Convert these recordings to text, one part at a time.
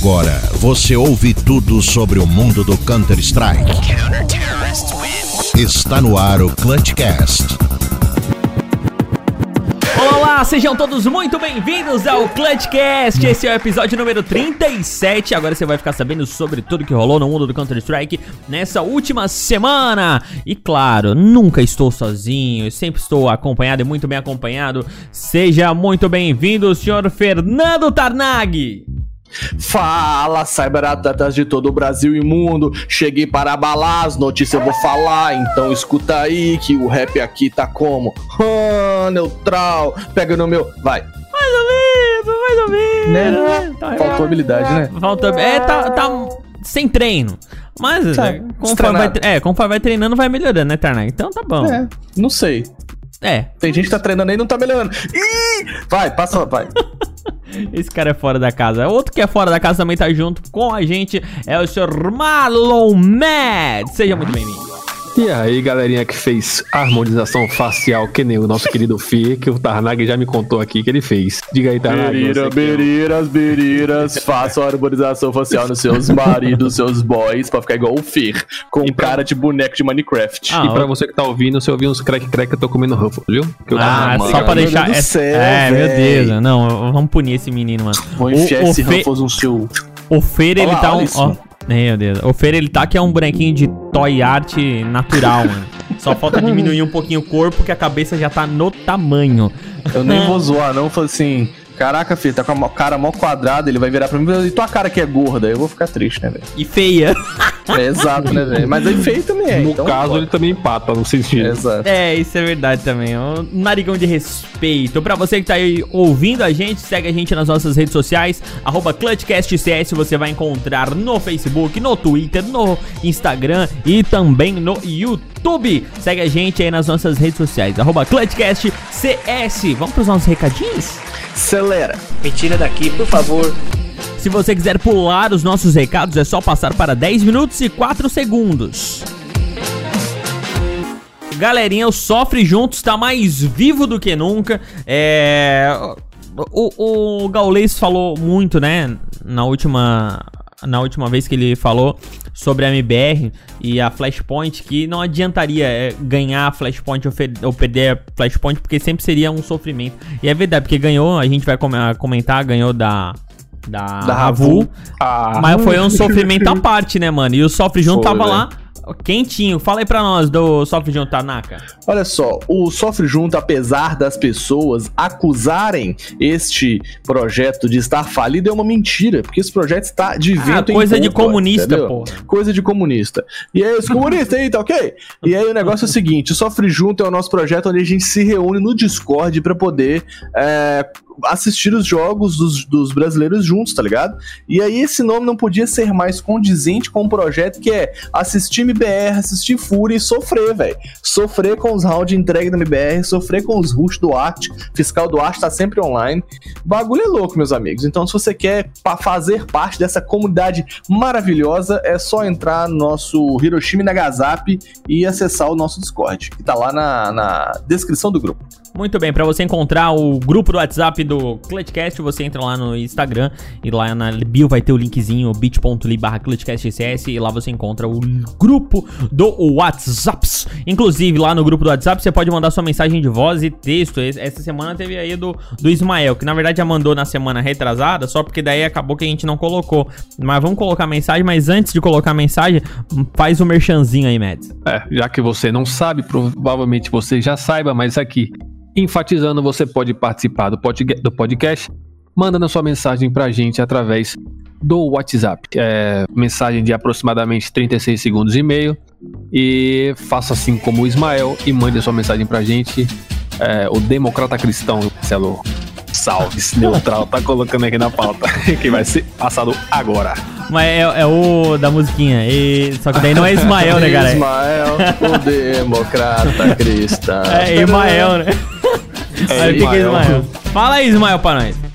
Agora você ouve tudo sobre o mundo do Counter-Strike. Está no ar o Clutchcast. Olá, sejam todos muito bem-vindos ao Clutchcast. Esse é o episódio número 37. Agora você vai ficar sabendo sobre tudo que rolou no mundo do Counter-Strike nessa última semana. E claro, nunca estou sozinho, sempre estou acompanhado e muito bem acompanhado. Seja muito bem-vindo, senhor Fernando Tarnag. Fala, cyberatletas de todo o Brasil e mundo. Cheguei para abalar, as notícias eu vou falar. Então escuta aí que o rap aqui tá como? Ah, neutral. Pega no meu. Vai. Mais ou menos, mais ou menos. Né? Tá Faltou habilidade, né? Falta. É, tá, tá sem treino. Mas Tá, é, conforme, vai, é, conforme vai treinando, vai melhorando, né, Tarnag? Então tá bom. É, não sei. É, Tem gente que tá treinando aí e não tá melhorando. Ih! Vai, passa, vai. esse cara é fora da casa. Outro que é fora da casa também tá junto com a gente é o senhor Marlon Mad. Seja muito bem-vindo. E aí, galerinha que fez harmonização facial, que nem o nosso querido Fih, que o Tarnag já me contou aqui que ele fez. Diga aí, Tarnag. Berira, que- beriras, beriras, façam a harmonização facial nos seus maridos, seus boys, pra ficar igual o Fer, com E pra- cara de boneco de Minecraft. Ah, E pra você que tá ouvindo, você ouviu uns crack-crack, eu tô comendo Ruffles, viu? Que eu- Ah, mano, só pra deixar. É, céu, é, meu. Deus. Não, vamos punir esse menino, mano. Vou enfiar o, esse Fe- Ruffles no seu... o Fer, ele tá olha um. isso. Ó, meu Deus. O Fer, ele tá que é um bonequinho de toy art natural, mano. Só falta diminuir um pouquinho o corpo, que a cabeça já tá no tamanho. Eu nem vou zoar, não. Falei assim, caraca, filho, tá com a cara mó quadrada, ele vai virar pra mim e tua cara que é gorda. Eu vou ficar triste, né, velho? E feia. É exato, né, velho? Mas aí feio também é. no então caso, pode. ele também empata no sentido. Exato. É, isso é verdade também. Um narigão de respeito. Pra você que tá aí ouvindo a gente, segue a gente nas nossas redes sociais, arroba ClutchCastCS, você vai encontrar no Facebook, no Twitter, no Instagram e também no YouTube. Segue a gente aí nas nossas redes sociais, arroba ClutchCastCS. Vamos pros nossos recadinhos? Acelera. Me tira daqui, por favor. Se você quiser pular os nossos recados, é só passar para 10 minutos e 4 segundos. Galerinha, o Sofre Juntos tá mais vivo do que nunca. É. O, o Gaulês falou muito, né? Na última. Na última vez que ele falou sobre a MBR e a Flashpoint, que não adiantaria é, ganhar a Flashpoint ou, perder a Flashpoint, porque sempre seria um sofrimento. E é verdade, porque ganhou, a gente vai com- comentar, ganhou da. Da, Da Ravu. Ah, Mas foi um sofrimento à parte, né, mano? E o Sofre Junto tava velho. lá quentinho. Fala aí pra nós do Sofre Junto, Tanaka. Olha só, o Sofre Junto, apesar das pessoas acusarem este projeto de estar falido, é uma mentira, porque esse projeto está de Ah, vento em coisa de comunista, porra. Coisa de comunista. E aí, os comunistas aí, tá ok? E aí o negócio é o seguinte, o Sofre Junto é o nosso projeto onde a gente se reúne no Discord pra poder é, assistir os jogos dos, dos brasileiros juntos, tá ligado? E aí esse nome não podia ser mais condizente com um projeto que é assistir MBR, assistir Fúria e sofrer, velho. Sofrer com os rounds entregue da MBR, sofrer com os rush do Arte, fiscal do Arte tá sempre online. O bagulho é louco, meus amigos. Então, se você quer fazer parte dessa comunidade maravilhosa, é só entrar no nosso Hiroshima Nagasaki e acessar o nosso Discord, que tá lá na, na descrição do grupo. Muito bem, pra você encontrar o grupo do WhatsApp do Clutchcast, você entra lá no Instagram e lá na bio vai ter o linkzinho bit.ly barra e lá você encontra o grupo do WhatsApp. Inclusive, lá no grupo do WhatsApp você pode mandar sua mensagem de voz e texto. Es- Essa semana teve aí do, do Ismael, que na verdade já mandou na semana retrasada, só porque daí acabou que a gente não colocou. Mas vamos colocar mensagem, mas antes de colocar mensagem, faz o merchanzinho aí, Mads. É, já que você não sabe, provavelmente você já saiba, mas aqui, enfatizando, você pode participar do podca- do podcast, mandando a sua mensagem pra gente através do WhatsApp. É, mensagem de aproximadamente 36 segundos e meio. E faça assim como o Ismael e mande a sua mensagem pra gente. É, o Democrata Cristão, Marcelo Salves, neutral, tá colocando aqui na pauta, que vai ser passado agora. Mas é, é o da musiquinha. E, só que daí não é Ismael, né, cara? Ismael, o democrata cristão. É Ismael, né? Aí fica. Ismael. Fala aí, Ismael, pra nós.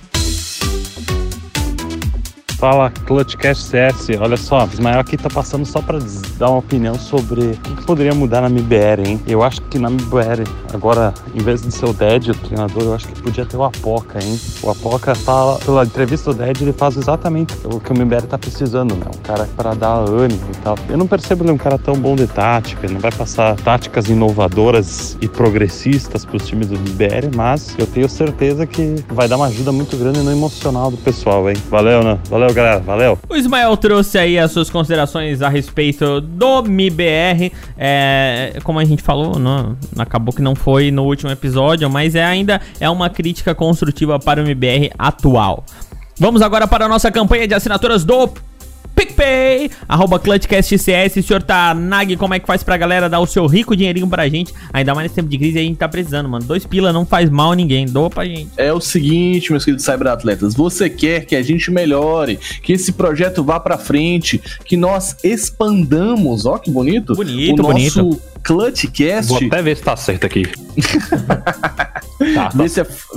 Fala, Clutchcast CS. Olha só, Ismael aqui tá passando só pra dar uma opinião sobre o que, que poderia mudar na MBR, hein? Eu acho que na MBR, agora, em vez de ser o Dead, o treinador, eu acho que podia ter o Apoca, hein? O Apoca fala, pela entrevista do Dead, ele faz exatamente o que o MBR tá precisando, né? Um cara para dar ânimo e tal. Eu não percebo ele um cara tão bom de tática, ele não vai passar táticas inovadoras e progressistas pros times do MBR, mas eu tenho certeza que vai dar uma ajuda muito grande no emocional do pessoal, hein? Valeu, né? Valeu, galera. Valeu. O Ismael trouxe aí as suas considerações a respeito do MIBR. É, como a gente falou, não, acabou que não foi no último episódio, mas é ainda é uma crítica construtiva para o MIBR atual. Vamos agora para a nossa campanha de assinaturas do PicPay, arroba ClutchCastCS. Senhor Tanag, como é que faz pra galera dar o seu rico dinheirinho pra gente? Ainda mais nesse tempo de crise a gente tá precisando, mano. Dois pila não faz mal a ninguém, doa pra gente. É o seguinte, meus queridos cyberatletas, você quer que a gente melhore, que esse projeto vá pra frente, que nós expandamos, ó que bonito, Bonito, o bonito. nosso Clutchcast. Vou até ver se tá certo aqui. tá, tá.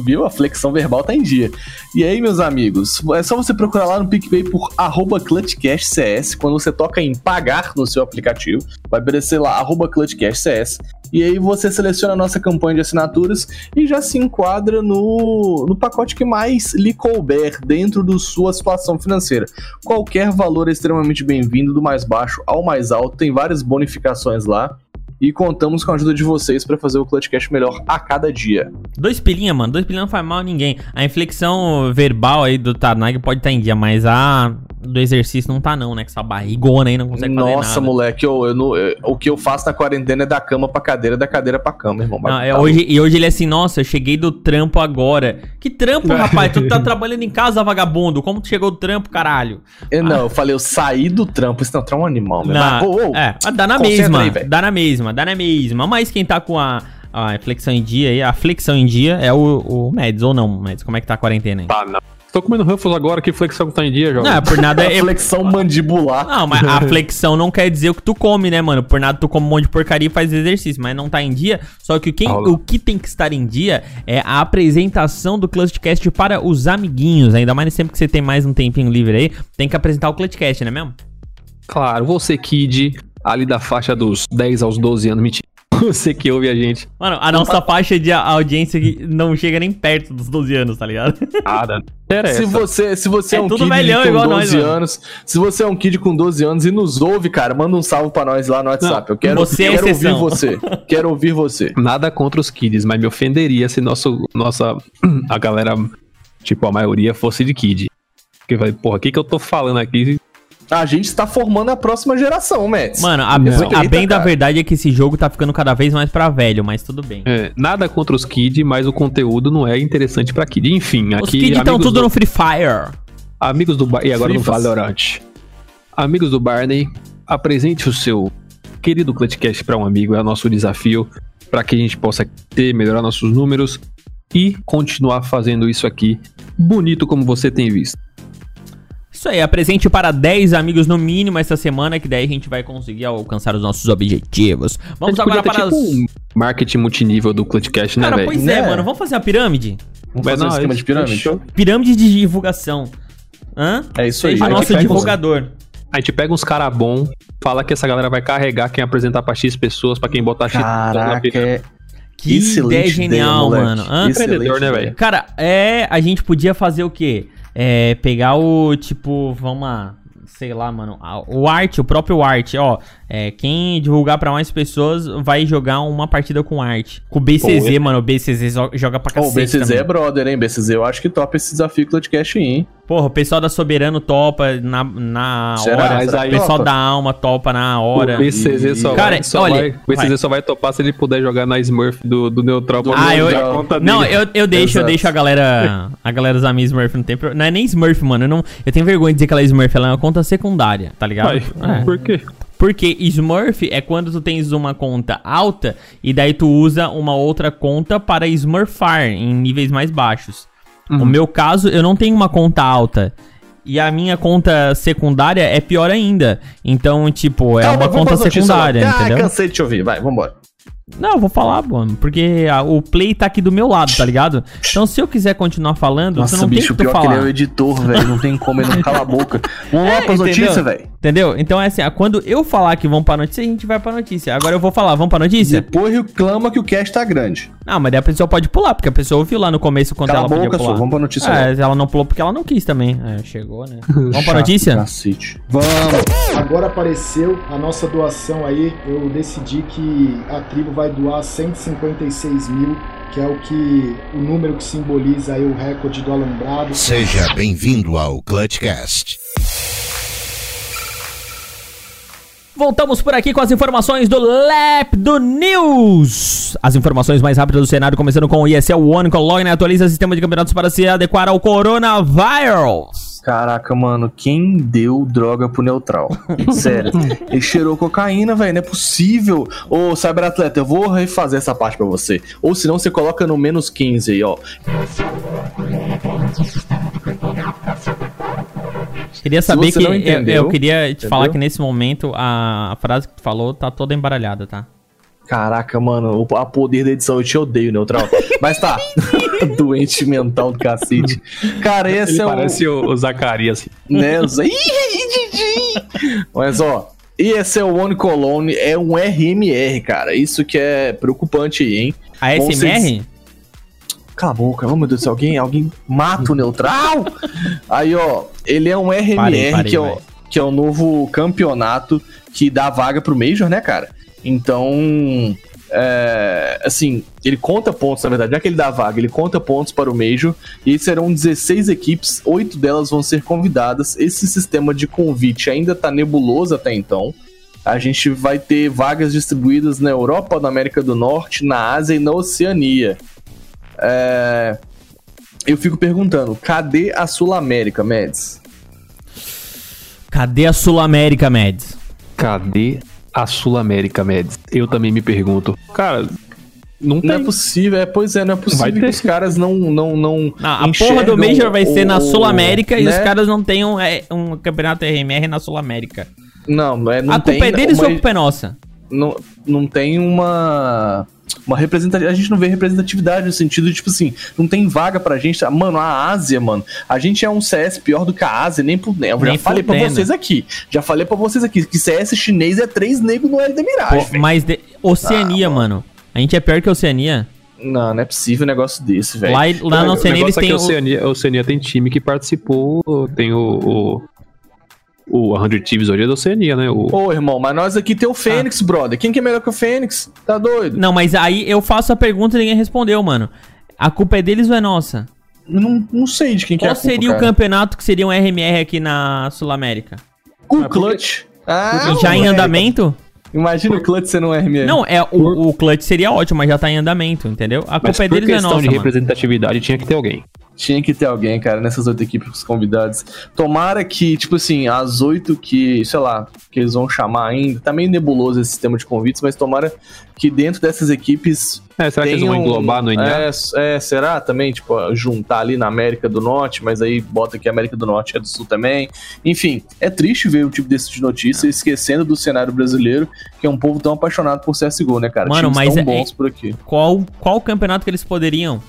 Viu? A flexão verbal tá em dia. E aí, meus amigos, é só você procurar lá no PicPay por arroba ClutchCastCS. Quando você toca em pagar no seu aplicativo, vai aparecer lá arroba ClutchCastCS. E aí você seleciona a nossa campanha de assinaturas e já se enquadra no, no pacote que mais lhe couber dentro da sua situação financeira. Qualquer valor é extremamente bem-vindo, do mais baixo ao mais alto. Tem várias bonificações lá. E contamos com a ajuda de vocês para fazer o Clutchcast melhor a cada dia. Dois pilinha, mano. Dois pilinha não faz mal a ninguém. A inflexão verbal aí do Tanag pode estar em dia, mas a do exercício não tá não, né? Que essa barrigona aí não consegue fazer nada. Nossa, moleque, eu, eu não- eu- o que eu faço na quarentena é da cama pra cadeira, da cadeira pra cama, irmão. Não, é, Tá hoje, e hoje ele é assim, nossa, eu cheguei do trampo agora. Que trampo, rapaz? Tu tá trabalhando em casa, vagabundo. Como tu chegou do trampo, caralho? Eu, não, eu falei, eu saí do trampo. Isso não, é um animal, meu. Na, Mas, ô, ô, é, dá na mesma, aí, dá na mesma, dá na mesma. Mas quem tá com a, a flexão em dia aí, a flexão em dia é o, o Mads, ou não, Mads? Como é que tá a quarentena aí? Tá, não. Tô comendo Ruffles agora, que flexão que tá em dia, jovem. Não, por nada... é- flexão mandibular. Não, mas a flexão não quer dizer o que tu come, né, mano? Por nada tu come um monte de porcaria e faz exercício, mas não tá em dia. Só que quem, Aula. o que tem que estar em dia é a apresentação do Clutchcast para os amiguinhos. Ainda mais sempre que você tem mais um tempinho livre aí, tem que apresentar o Clutchcast, né mesmo? Claro, você, kid, ali da faixa dos 10 aos 12 anos, mentira. Você que ouve a gente. Mano, a nossa faixa de audiência não chega nem perto dos 12 anos, tá ligado? Nada. Interessa. Se você, se você é, É um tudo kid velhão com igual 12 nós, mano. anos, se você é um kid com 12 anos e nos ouve, cara, manda um salve pra nós lá no WhatsApp. eu quero, você é quero ouvir exceção. você. Quero ouvir você. Nada contra os kids, mas me ofenderia se nosso, nossa, a galera, tipo, a maioria fosse de kid. Porque vai, porra, o que que eu tô falando aqui? A gente está formando a próxima geração, Mets. Mano, a, a bem da verdade é que esse jogo tá ficando cada vez mais pra velho, mas tudo bem. É, nada contra os kids, mas o conteúdo não é interessante pra kid. Enfim, Os aqui. kids estão tudo do- no Free Fire. Amigos do Bar... E agora no. Valorant. Amigos do Barney, apresente o seu querido Clutchcast para um amigo. É o nosso desafio para que a gente possa ter, melhorar nossos números e continuar fazendo isso aqui bonito como você tem visto. Isso aí, apresente para 10 amigos no mínimo essa semana, que daí a gente vai conseguir alcançar os nossos objetivos. Vamos agora para ter, as... tipo, um marketing multinível do Clutchcast, né, Cara, velho? pois é, Né? mano, vamos fazer uma pirâmide? Vamos fazer um esquema de pirâmide? fechou. Pirâmide de divulgação. Hã? É isso aí. Seja nosso divulgador. A gente pega uns cara bom, fala que essa galera vai carregar quem apresentar pra X pessoas, pra quem botar X pessoas na Caraca, é Que ideia genial, mano. Hã? Excelente Empreendedor, né, velho? Cara, é. A gente podia fazer o quê? É. Pegar o. Tipo, vamos lá. Sei lá, mano. O arte, o próprio arte, ó. É, quem divulgar pra mais pessoas vai jogar uma partida com arte. Com o BCZ, Pô, mano. O BCZ joga pra Ó, o cacete. BCZ também. é brother, hein? BCZ eu acho que topa esse desafio Clutchcast aí, hein? Porra, o pessoal da Soberano topa na, na Será? hora. Mas o aí- pessoal topa? da Alma topa na hora. O BCZ só, Cara, vai, só olha, vai, o BCZ vai. só vai topar se ele puder jogar na Smurf do, do Neutral. pra Ah, eu, conta não, dele. eu, eu deixo, eu Exato. deixo a galera, a galera usar minha Smurf, não tem Não é nem Smurf, mano, eu, não, eu tenho vergonha de dizer que ela é Smurf, ela é uma conta secundária, tá ligado? Vai, É. Por quê? Porque Smurf é quando tu tens uma conta alta e daí tu usa uma outra conta para smurfar em níveis mais baixos. Uhum. No meu caso, eu não tenho uma conta alta. E a minha conta secundária é pior ainda. Então, tipo, é Calma, uma conta secundária, logo. Ah, entendeu? cansei de te ouvir. Vai, vambora. Não, eu vou falar, mano, porque a- o play tá aqui do meu lado, tá ligado? Então se eu quiser continuar falando, Nossa, você não bicho, tem que pior que ele é falar. o editor, velho. Não tem como, ele não cala a boca. Vamos lá É, pras entendeu? notícias, velho. Entendeu? Então é assim, quando eu falar que vamos pra notícia, a gente vai pra notícia. Agora eu vou falar, vamos pra notícia? Depois reclama que o cast tá grande. Ah, mas daí a pessoa pode pular, porque a pessoa ouviu lá no começo quando Cala a ela podia boca, pular. só. Vamos pra notícia É, ela não pulou porque ela não quis também. É, chegou, né? Vamos pra notícia? Cacete. Vamos. Agora apareceu a nossa doação aí. Eu decidi que a tribo vai doar 156 mil, que é o que o número que simboliza o recorde do alambrado. Seja bem-vindo ao Clutchcast. Voltamos por aqui com as informações do Lap do News. As informações mais rápidas do cenário, começando com o ESL One Colony, atualiza sistema de campeonatos para se adequar ao coronavírus. Caraca, mano, quem deu droga pro neutral? Sério. Ele cheirou cocaína, velho. Não é possível. Ô, cyberatleta, eu vou refazer essa parte pra você. Ou senão você coloca no menos 15 aí, ó. Queria saber que não eu, entendeu, eu queria te entendeu? falar que nesse momento a, a frase que tu falou tá toda embaralhada, tá? Caraca, mano, o a poder da edição, eu te odeio, neutral. Mas tá. Doente mental do cacete. Cara, esse Ele é parece o, o Zacarias. Né, os- Ih, Didi! Mas ó. esse é o One Colone, é um RMR, cara. Isso que é preocupante aí, hein? A SMR? Cala a boca, oh meu Deus alguém, alguém mata o neutral? Aí, ó, ele é um RMR, Parei, parei, que, é o, vai. que é o novo campeonato que dá vaga pro Major, né, cara? Então, é, assim, ele conta pontos, na verdade, já que ele dá vaga, ele conta pontos para o Major, e serão 16 equipes, oito delas vão ser convidadas. Esse sistema de convite ainda tá nebuloso até então. A gente vai ter vagas distribuídas na Europa, na América do Norte, na Ásia e na Oceania. É, Eu fico perguntando, cadê a Sul América, Mads? Cadê a Sul América, Mads? Cadê a Sul-América, Meds? Eu também me pergunto. Cara, não Não é possível, é, pois é, não é Vai possível que os caras não. não, não Não, a porra do Major vai ser na o- Sul América e né? os caras não tenham é, um campeonato RMR na Sul América. Não, não é, não a culpa tem é deles uma- ou a culpa é nossa? não, não tem uma. Uma representatividade. A gente não vê representatividade no sentido de, tipo assim, não tem vaga pra gente. Ah, Mano, a Ásia, mano. A gente é um CS pior do que a Ásia, nem por. Eu já Nem falei pra fudendo. vocês aqui. Já falei pra vocês aqui que CS chinês é três negros no L da Mirage. Pô, mas de- Oceania, Ah, mano. A gente é pior que a Oceania. Não, não é possível um negócio desse, velho. Lá, lá na Oceania eles é têm a o... Oceania, Oceania tem time que participou, tem o. O, o 100 Thieves hoje é da Oceania, né? O, Ô, irmão, mas nós aqui tem o Fênix, brother. Quem que é melhor que o Fênix? Tá doido? Não, mas aí eu faço a pergunta e ninguém respondeu, mano. A culpa é deles ou é nossa? Não, não sei de quem que é Qual a culpa, seria o cara. campeonato que seria um RMR aqui na Sul América? O Clutch. Ah, Já em andamento? Imagina o Clutch sendo um RMR. Não, é o, o clutch seria ótimo, mas já tá em andamento, entendeu? A mas culpa é por deles ou é questão nossa, de mano? representatividade tinha que ter alguém. Tinha que ter alguém, cara, nessas oito equipes convidadas. Tomara que, tipo assim, as oito que, sei lá, que eles vão chamar ainda. Tá meio nebuloso esse sistema de convites, mas tomara que dentro dessas equipes. É, será que eles vão tenham- englobar no NA? É, é, será também? Tipo, juntar ali na América do Norte, mas aí bota que a América do Norte é do Sul também. Enfim, é triste ver o tipo desse de notícia, esquecendo do cenário brasileiro, que é um povo tão apaixonado por CSGO, né, cara? Mano, Times mas tão é- bons por aqui. Qual, qual campeonato que eles poderiam?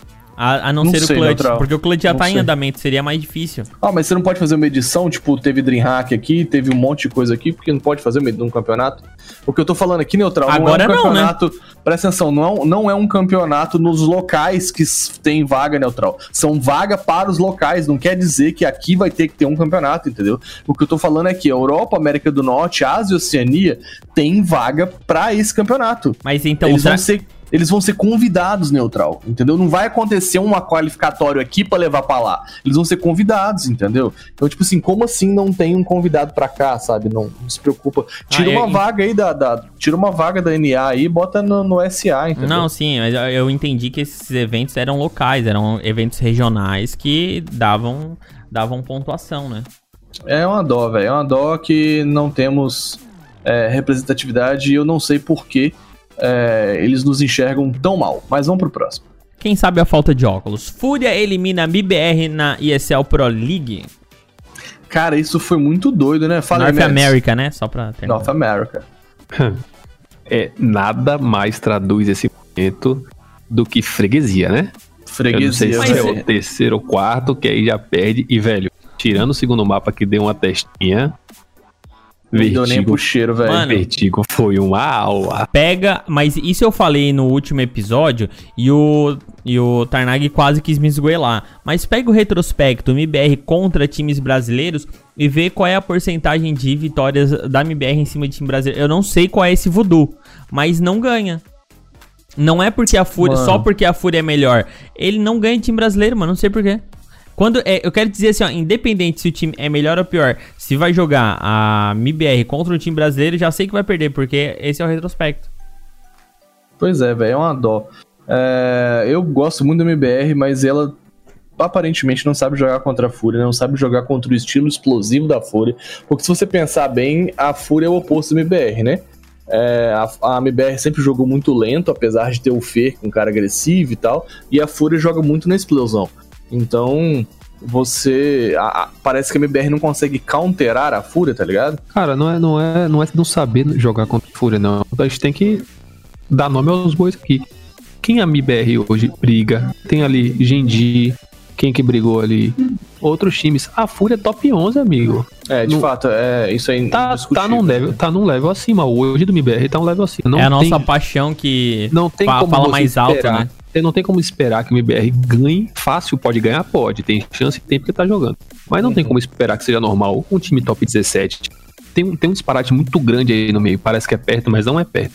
A, a não, Não ser sei, o clutch. neutral. Porque o clutch já Não tá em sei. andamento, seria mais difícil. Ah, mas você não pode fazer uma edição, tipo, teve Dreamhack aqui, teve um monte de coisa aqui, porque não pode fazer num campeonato? O que eu tô falando aqui, Neutral, Agora não é um não, né? Presta atenção, não é, um, não é um campeonato nos locais que tem vaga, Neutral. São vaga para os locais, não quer dizer que aqui vai ter que ter um campeonato, entendeu? O que eu tô falando é que a Europa, América do Norte, Ásia e Oceania tem vaga pra esse campeonato. Mas então, eles, vão ser, eles vão ser convidados, neutral, entendeu? Não vai acontecer uma qualificatório aqui pra levar pra lá. Eles vão ser convidados, entendeu? Então, tipo assim, como assim não tem um convidado pra cá, sabe? Não, não se preocupa. Tira Ah, uma é- vaga aí da, da- Tira uma vaga da NA aí e bota no, no SA, entendeu? Não, sim, mas eu- eu entendi que esses eventos eram locais, eram eventos regionais que davam, davam pontuação, né? É uma dó, velho. É uma dó que não temos é, representatividade e eu não sei por que é, eles nos enxergam tão mal. Mas vamos pro próximo. Quem sabe a falta de óculos. Fúria elimina a MBR na ESL Pro League. Cara, isso foi muito doido, né? Fala North. America, né? Só pra terminar. North America. é nada mais traduz esse momento do que freguesia, né? Eu não sei Freguesia, se é o terceiro ou quarto, que aí já perde. E, velho, tirando o segundo mapa que deu uma testinha, Não deu nem Vertigo, pro cheiro, velho. Mano. Vertigo foi uma aula. Pega, mas isso eu falei no último episódio e o, e o Tarnag quase quis me esgoelar. Mas pega o retrospecto MBR contra times brasileiros e vê qual é a porcentagem de vitórias da MBR em cima de time brasileiro. Eu não sei qual é esse voodoo, mas não ganha. Não é porque a Fúria, Mano. só porque a Fúria é melhor. Ele não ganha time brasileiro, mano, não sei porquê. Quando, é, eu quero dizer assim, ó, independente se o time é melhor ou pior, se vai jogar a MBR contra o time brasileiro, já sei que vai perder, porque esse é o retrospecto. Pois é, velho, é uma dó. É, eu gosto muito da MBR, mas ela aparentemente não sabe jogar contra a Fúria, não sabe jogar contra o estilo explosivo da Fúria. Porque se você pensar bem, a Fúria é o oposto da MBR, né? É, a, a MBR sempre jogou muito lento, apesar de ter o Fer, um cara agressivo e tal, e a Fúria joga muito na explosão. Então, você. a- a- parece que a MBR não consegue counterar a Fúria, tá ligado? Cara, não é, não é, não é não saber jogar contra a Fúria, não. A gente tem que dar nome aos bois aqui. Quem a MBR hoje briga? Tem ali Genji, quem que brigou ali? Outros times. A Fúria é top 11, amigo. É, de No- fato, é, isso aí Tá, tá, num level, tá num level acima. Hoje do MBR tá um level acima. Não é a nossa tem, paixão que não tem fa- como fala mais alto, né? Você não tem como esperar que o MBR ganhe. Fácil pode ganhar? Pode. Tem chance, tem porque tá jogando. Mas não tem como esperar que seja normal um time top 17. Tem, um- tem um disparate muito grande aí no meio. Parece que é perto, mas não é perto.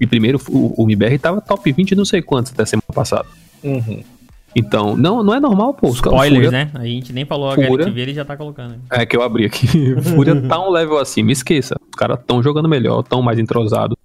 E primeiro, o, o MBR tava top 20 não sei quantos até semana passada. Uhum. Então, não, não é normal, pô. Os caras- Spoilers, Fúria- né? A gente nem falou a Fúria. HLTV, ele já tá colocando. É que eu abri aqui. Fúria tá um level acima, esqueça. Os caras tão jogando melhor, tão mais entrosados.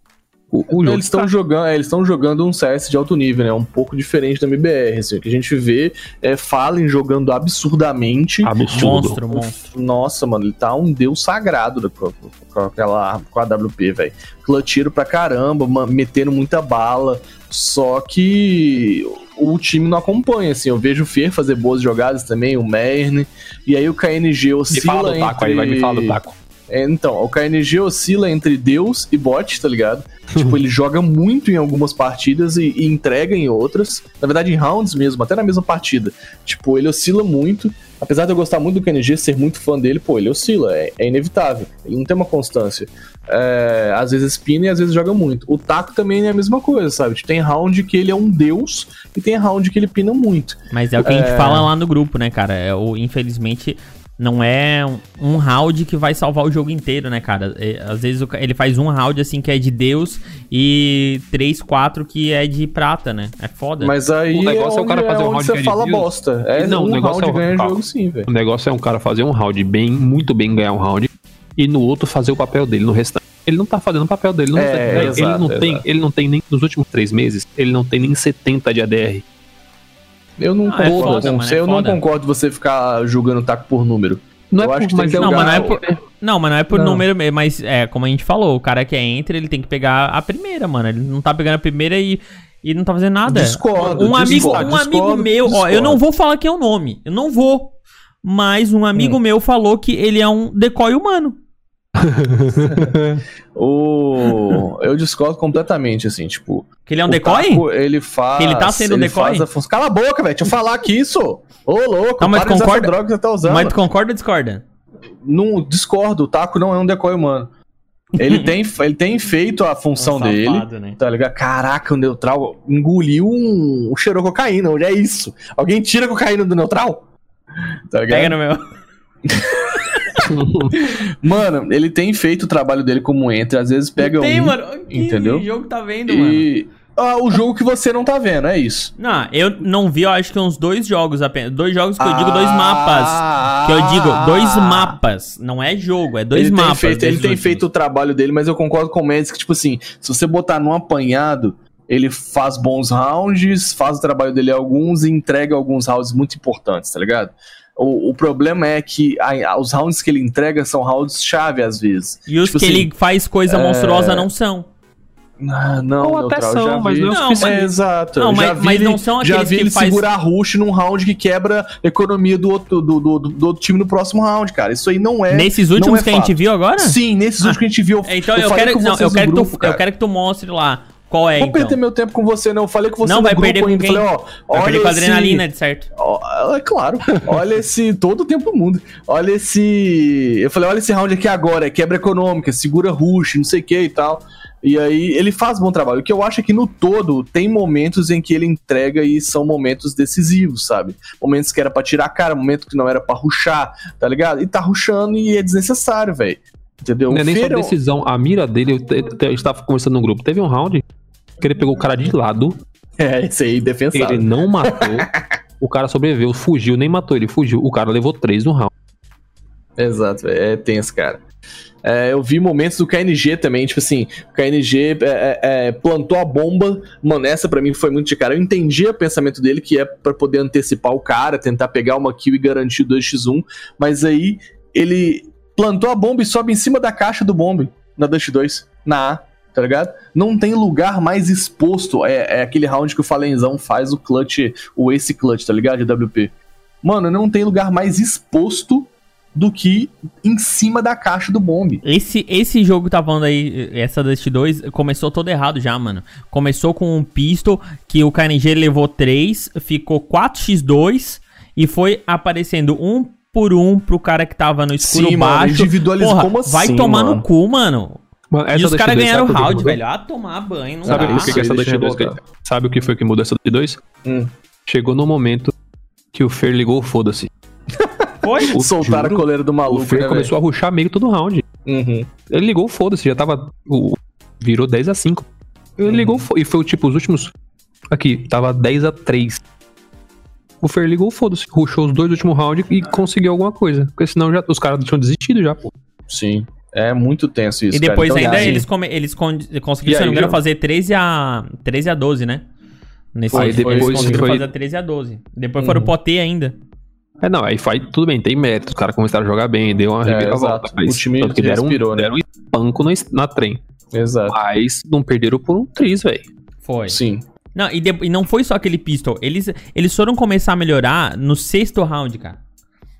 O, o jogo Eles estão jogando, é, eles estão jogando um CS de alto nível, né? Um pouco diferente da MBR, assim. O que a gente vê é Fallen jogando absurdamente. absurdo. Monstro, monstro. Nossa, mano, ele tá um deus sagrado com, com aquela com a WP, velho. Clutcheiro pra caramba, metendo muita bala. Só que o time não acompanha, assim. Eu vejo o Fer fazer boas jogadas também, o Merne. E aí o KNG Me oscila fala do taco entre... aí, vai me fala do taco. É, então, o KNG oscila entre Deus e bot, tá ligado? tipo, ele joga muito em algumas partidas e, e entrega em outras. Na verdade, em rounds mesmo, até na mesma partida. Tipo, ele oscila muito. Apesar de eu gostar muito do KNG, ser muito fã dele, pô, ele oscila, é, é inevitável. Ele não tem uma constância. É, às vezes spina e às vezes joga muito. O Taco também é a mesma coisa, sabe? Tipo, tem round que ele é um deus e tem round que ele pina muito. Mas é o que a gente É. fala lá no grupo, né, cara? É, o, infelizmente, não é um, um round que vai salvar o jogo inteiro, né, cara? É, às vezes o ele faz um round assim que é de Deus e três, quatro que é de prata, né? É foda. Mas aí O negócio é o onde- cara fazer um onde round você que é de fala Deus. bosta. É, Não, um o negócio round é o- ganha calma. jogo sim, velho. O negócio é um cara fazer um round bem, muito bem ganhar um round, e no outro fazer o papel dele no restante. Ele não tá fazendo o papel dele no É, velho. ele, exato, não tem, exato. ele não tem nem, nos últimos três meses, ele não tem nem 70 de ADR. Eu não Ah, é concordo foda, com mano, você, é eu não foda. concordo você ficar julgando taco por número. Não Eu é acho por, que tem é que não, mas não é por, não, mas não é por Não. número mesmo, mas é, como a gente falou, o cara que é entre, ele tem que pegar a primeira, mano. Ele não tá pegando a primeira e, e não tá fazendo nada. Discordo, Um amigo, discordo, um amigo discordo, meu, ó, eu discordo. não vou falar quem é o nome, eu não vou. Mas um amigo Hum. meu falou que ele é um decoy humano. O... Eu discordo completamente, assim, tipo. Que ele é um decoy? Taco, ele faz. Que ele tá sendo ele decoy? faz a função- Cala a boca, velho. Deixa eu falar aqui isso. Ô, louco, Não, mas para concorda- essa droga que você tá usando. Mas tu concorda ou discorda? Não, discordo, o Taco não é um decoy humano. Ele tem, ele tem feito a função Um dele. né? Tá ligado? Caraca, o neutral engoliu um. um cheirou cocaína. Onde é isso? Alguém tira cocaína do neutral? Tá ligado? Pega no meu. Mano, ele tem feito o trabalho dele como entra, às vezes pega Tem, um. mano. Que entendeu? jogo tá vendo, mano? E. Ah, o jogo que você não tá vendo, é isso. Não, eu não vi, eu acho que uns dois jogos apenas. Dois jogos que eu digo dois Ah, mapas. Que eu digo dois mapas. Não é jogo, é dois ele mapas. Tem feito, ele desses tem últimos. feito o trabalho dele, mas eu concordo com o Mendes que, tipo assim, se você botar num apanhado, ele faz bons rounds, faz o trabalho dele alguns e entrega alguns rounds muito importantes, tá ligado? O, o problema é que a- os rounds que ele entrega são rounds chave às vezes. E os Tipo que assim, ele faz coisa monstruosa não são. Ah, não, Ou até Neutral, são, já mas não é suficiente. É, exato. Não, mas- já vi mas ele, não são já aqueles vi que ele faz- segurar rush num round que quebra a economia do outro, do, do, do, do outro time no próximo round, cara. Isso aí não é. Nesses últimos é que a gente fato. viu agora? Sim, nesses últimos que a gente viu. É, Então eu, quero, não, eu, no quero que grupo, tu, eu cara. quero que tu mostre lá qual é, Vou então. perder meu tempo com você, não. Eu falei com você Não, no vai grupo perder com ainda. quem? Falei, ó, Vai olha perder com a esse- adrenalina, de certo? Ó, É claro. Olha esse. Todo o tempo do mundo. Olha esse. Eu falei, olha esse round aqui agora. É quebra econômica, segura rush, não sei o que e tal. E aí ele faz bom trabalho. O que eu acho é que no todo tem momentos em que ele entrega e são momentos decisivos, sabe? Momentos que era pra tirar a cara, momentos que não era pra ruxar, tá ligado? E tá ruxando e é desnecessário, velho. Entendeu? Não é nem só Feira- decisão. A mira dele, eu te- te- a gente tava conversando no grupo. Teve um round que ele pegou o cara de lado, É, esse aí, defensável. ele não matou. o cara sobreviveu, fugiu, nem matou ele, fugiu. O cara levou três no round. Exato, véio, é tenso, cara. É, eu vi momentos do KNG também, tipo assim, o KNG é, é, é, plantou a bomba, mano, essa pra mim foi muito de cara. Eu entendi o pensamento dele, que é pra poder antecipar o cara, tentar pegar uma kill e garantir o 2x1, mas aí ele plantou a bomba e sobe em cima da caixa do bombe, na Dust 2, na A, tá ligado? Não tem lugar mais exposto, é, é aquele round que o Falenzão faz o clutch, o ace clutch, tá ligado? De WP. Mano, não tem lugar mais exposto do que em cima da caixa do bombe. Esse, esse jogo que tá falando aí, essa Dust 2, começou todo errado já, mano. Começou com um pistol que o KNG levou 3, ficou 4x2 e foi aparecendo um por um pro cara que tava no escuro Sim, mano, baixo. individualizou. Porra, Como vai assim, tomar mano? no cu, mano. Mano, e essa os caras 2, ganharam o round, velho. Ah, tomar banho, não Sabe dá. por que, que essa Deixa Dust eu 2 voltar. Sabe o que foi que mudou essa Dust 2? Hum. Chegou no momento que o Fer ligou o foda-se. Foi? O- Soltaram juro, a coleira do O maluco, Fer né, começou a ruxar meio todo round. Uhum. Ele ligou o foda-se, já tava. O, virou 10 a 5. Ele ligou o fo- E foi tipo os últimos. Aqui, tava 10 a 3. O Fer ligou o foda-se, ruxou os dois últimos rounds e conseguiu alguma coisa. Porque senão já, os caras tinham desistido já, pô. Sim. É muito tenso isso, E depois cara. Então, ainda assim, eles, come- eles con- conseguiram, se não me engano, fazer 13 a, 13 a 12, né? Nesse Aí eles depois conseguiram foi- fazer 13 a 12. Depois foram Uhum. pro OT ainda. É, não, aí foi, tudo bem, tem mérito. Os caras começaram a jogar bem, deu uma É, reviravolta. O time tanto que deram, um- respirou, né? deram um espanco no, es- na trem. Exato. Mas não perderam por um tris, velho. Foi. Sim. Não, e, de- e não foi só aquele pistol. Eles, eles foram começar a melhorar no sexto round, cara.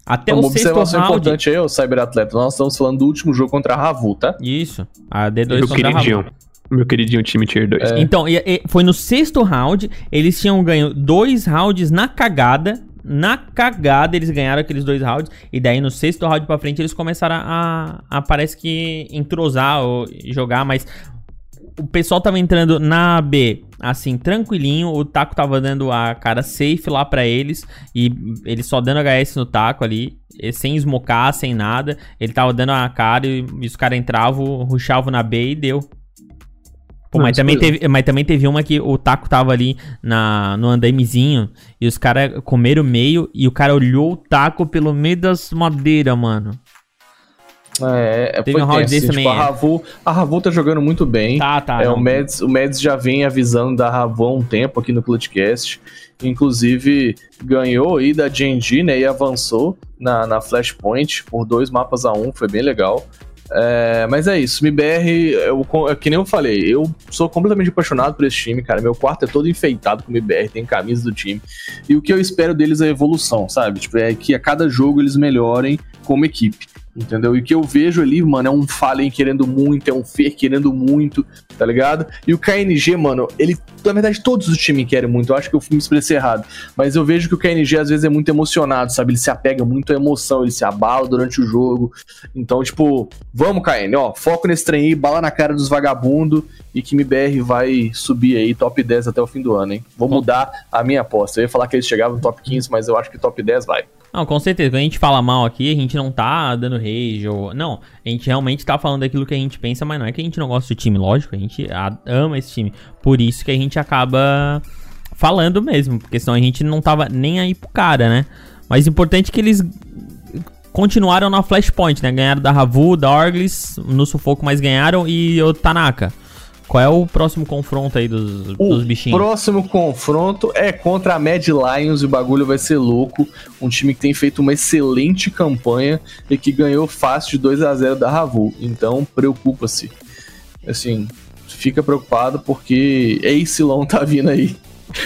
Até Uma o sexto observação round. importante aí, ô Cyberatleta. Nós estamos falando do último jogo contra a Ravu, tá? Isso. A D2 Meu contra a queridinho. Rabu. Meu queridinho time Tier 2. É. Então, e- e foi no sexto round. Eles tinham ganho dois rounds na cagada. Na cagada eles ganharam aqueles dois rounds. E daí no sexto round pra frente eles começaram a, a parece que entrosar ou jogar, mas o pessoal tava entrando na B, assim, tranquilinho. O Taco tava dando a cara safe lá pra eles. E ele só dando HS no Taco ali. Sem esmocar, sem nada. Ele tava dando a cara e, e os caras entravam, rushavam na B e deu. Pô, mas, também teve, mas também teve uma que o Taco tava ali na, no andamezinho e os caras comeram meio e o cara olhou o Taco pelo meio das madeiras, mano. É, é Teve foi um round desse assim, também, tipo, a. Ravu, a Ravu tá jogando muito bem. Tá, tá. é, não. o, Mads, o Mads já vem avisando da Ravu há um tempo aqui no Clutchcast. Inclusive, ganhou aí da GNG, né? E avançou na, na Flashpoint por dois mapas a um, foi bem legal. É, mas é isso, MBR, eu, é que nem eu falei, eu sou completamente apaixonado por esse time, cara. Meu quarto é todo enfeitado com MBR, tem camisa do time. E o que eu espero deles é evolução, sabe? Tipo, é que a cada jogo eles melhorem como equipe. Entendeu? E o que eu vejo ali, mano, é um Fallen querendo muito, é um Fer querendo muito, tá ligado? E o KNG, mano, ele. Na verdade, todos os times querem muito. Eu acho que eu me expressei errado. Mas eu vejo que o KNG às vezes é muito emocionado, sabe? Ele se apega muito à emoção, ele se abala durante o jogo. Então, tipo, vamos, KN, ó, foco nesse trem aí, bala na cara dos vagabundos e que MBR vai subir aí top 10 até o fim do ano, hein? Vou mudar a minha aposta. Eu ia falar que eles chegavam no top 15, mas eu acho que top 10 vai. Não, com certeza. Quando a gente fala mal aqui, a gente não tá dando rage ou... Não, a gente realmente tá falando daquilo que a gente pensa, mas não é que a gente não gosta do time, lógico. A gente ama esse time. Por isso que a gente acaba falando mesmo, porque senão a gente não tava nem aí pro cara, né? Mas o importante é que eles continuaram na Flashpoint, né? Ganharam da Ravu, da Orglis, no sufoco, mas ganharam e o Tanaka. Qual é o próximo confronto aí dos, O dos bichinhos? próximo confronto é contra a Mad Lions e o bagulho vai ser louco. Um time que tem feito uma excelente campanha e que ganhou fácil de 2 a 0 da Ravu. Então, preocupa-se. Assim, fica preocupado porque Acilon tá vindo aí.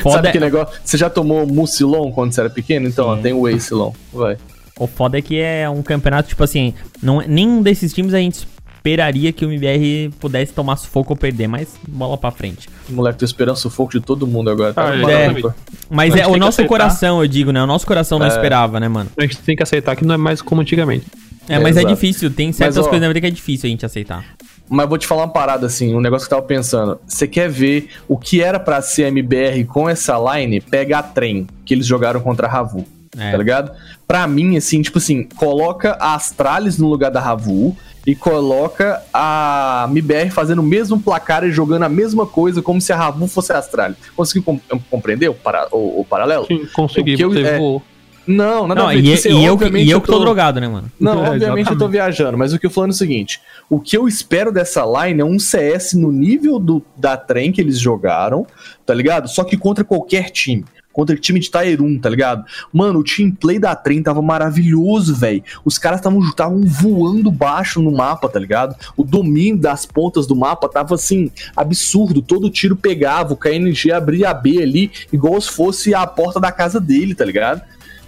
Foda Sabe é- que negócio? Você já tomou Mucilon quando você era pequeno? Então, ó, tem o Acilon. Vai. O foda é que é um campeonato, tipo assim, não, nenhum desses times a gente esperaria que o MBR pudesse tomar sufoco ou perder, mas bola pra frente. Moleque, tô esperando sufoco de todo mundo agora. Tá Ah, é. rampa. Mas A é o nosso coração, eu digo, né? O nosso coração não esperava, né, mano? A gente tem que aceitar que não é mais como antigamente. É, mas é Exato. difícil, tem certas Mas, ó, coisas na vida que é difícil a gente aceitar. Mas vou te falar uma parada assim, um negócio que eu tava pensando. Você quer ver o que era pra ser MBR com essa line? Pega a trem que eles jogaram contra a Ravu. É. Tá ligado? Pra mim, assim, tipo assim, coloca a Astralis no lugar da Ravu e coloca a MBR fazendo o mesmo placar e jogando a mesma coisa como se a Ravu fosse a Astralis. Conseguiu com- compreender o, para- o- o paralelo? Sim, consegui, O que eu- você é- voou. Não, nada Não, a ver. e, tipo assim, e eu, que- obviamente e eu que tô tô- drogado, né, mano? não, É, obviamente eu tô exatamente. viajando, mas o que eu tô falando é o seguinte: o que eu espero dessa line é um CS no nível do, da trem que eles jogaram, tá ligado? Só que contra qualquer time. Contra o time de Tier 1, tá ligado? Mano, o team play da trem tava maravilhoso, velho. Os caras estavam voando baixo no mapa, tá ligado? O domínio das pontas do mapa tava assim, absurdo. Todo tiro pegava, o KNG abria a B ali, igual se fosse a porta da casa dele, tá ligado?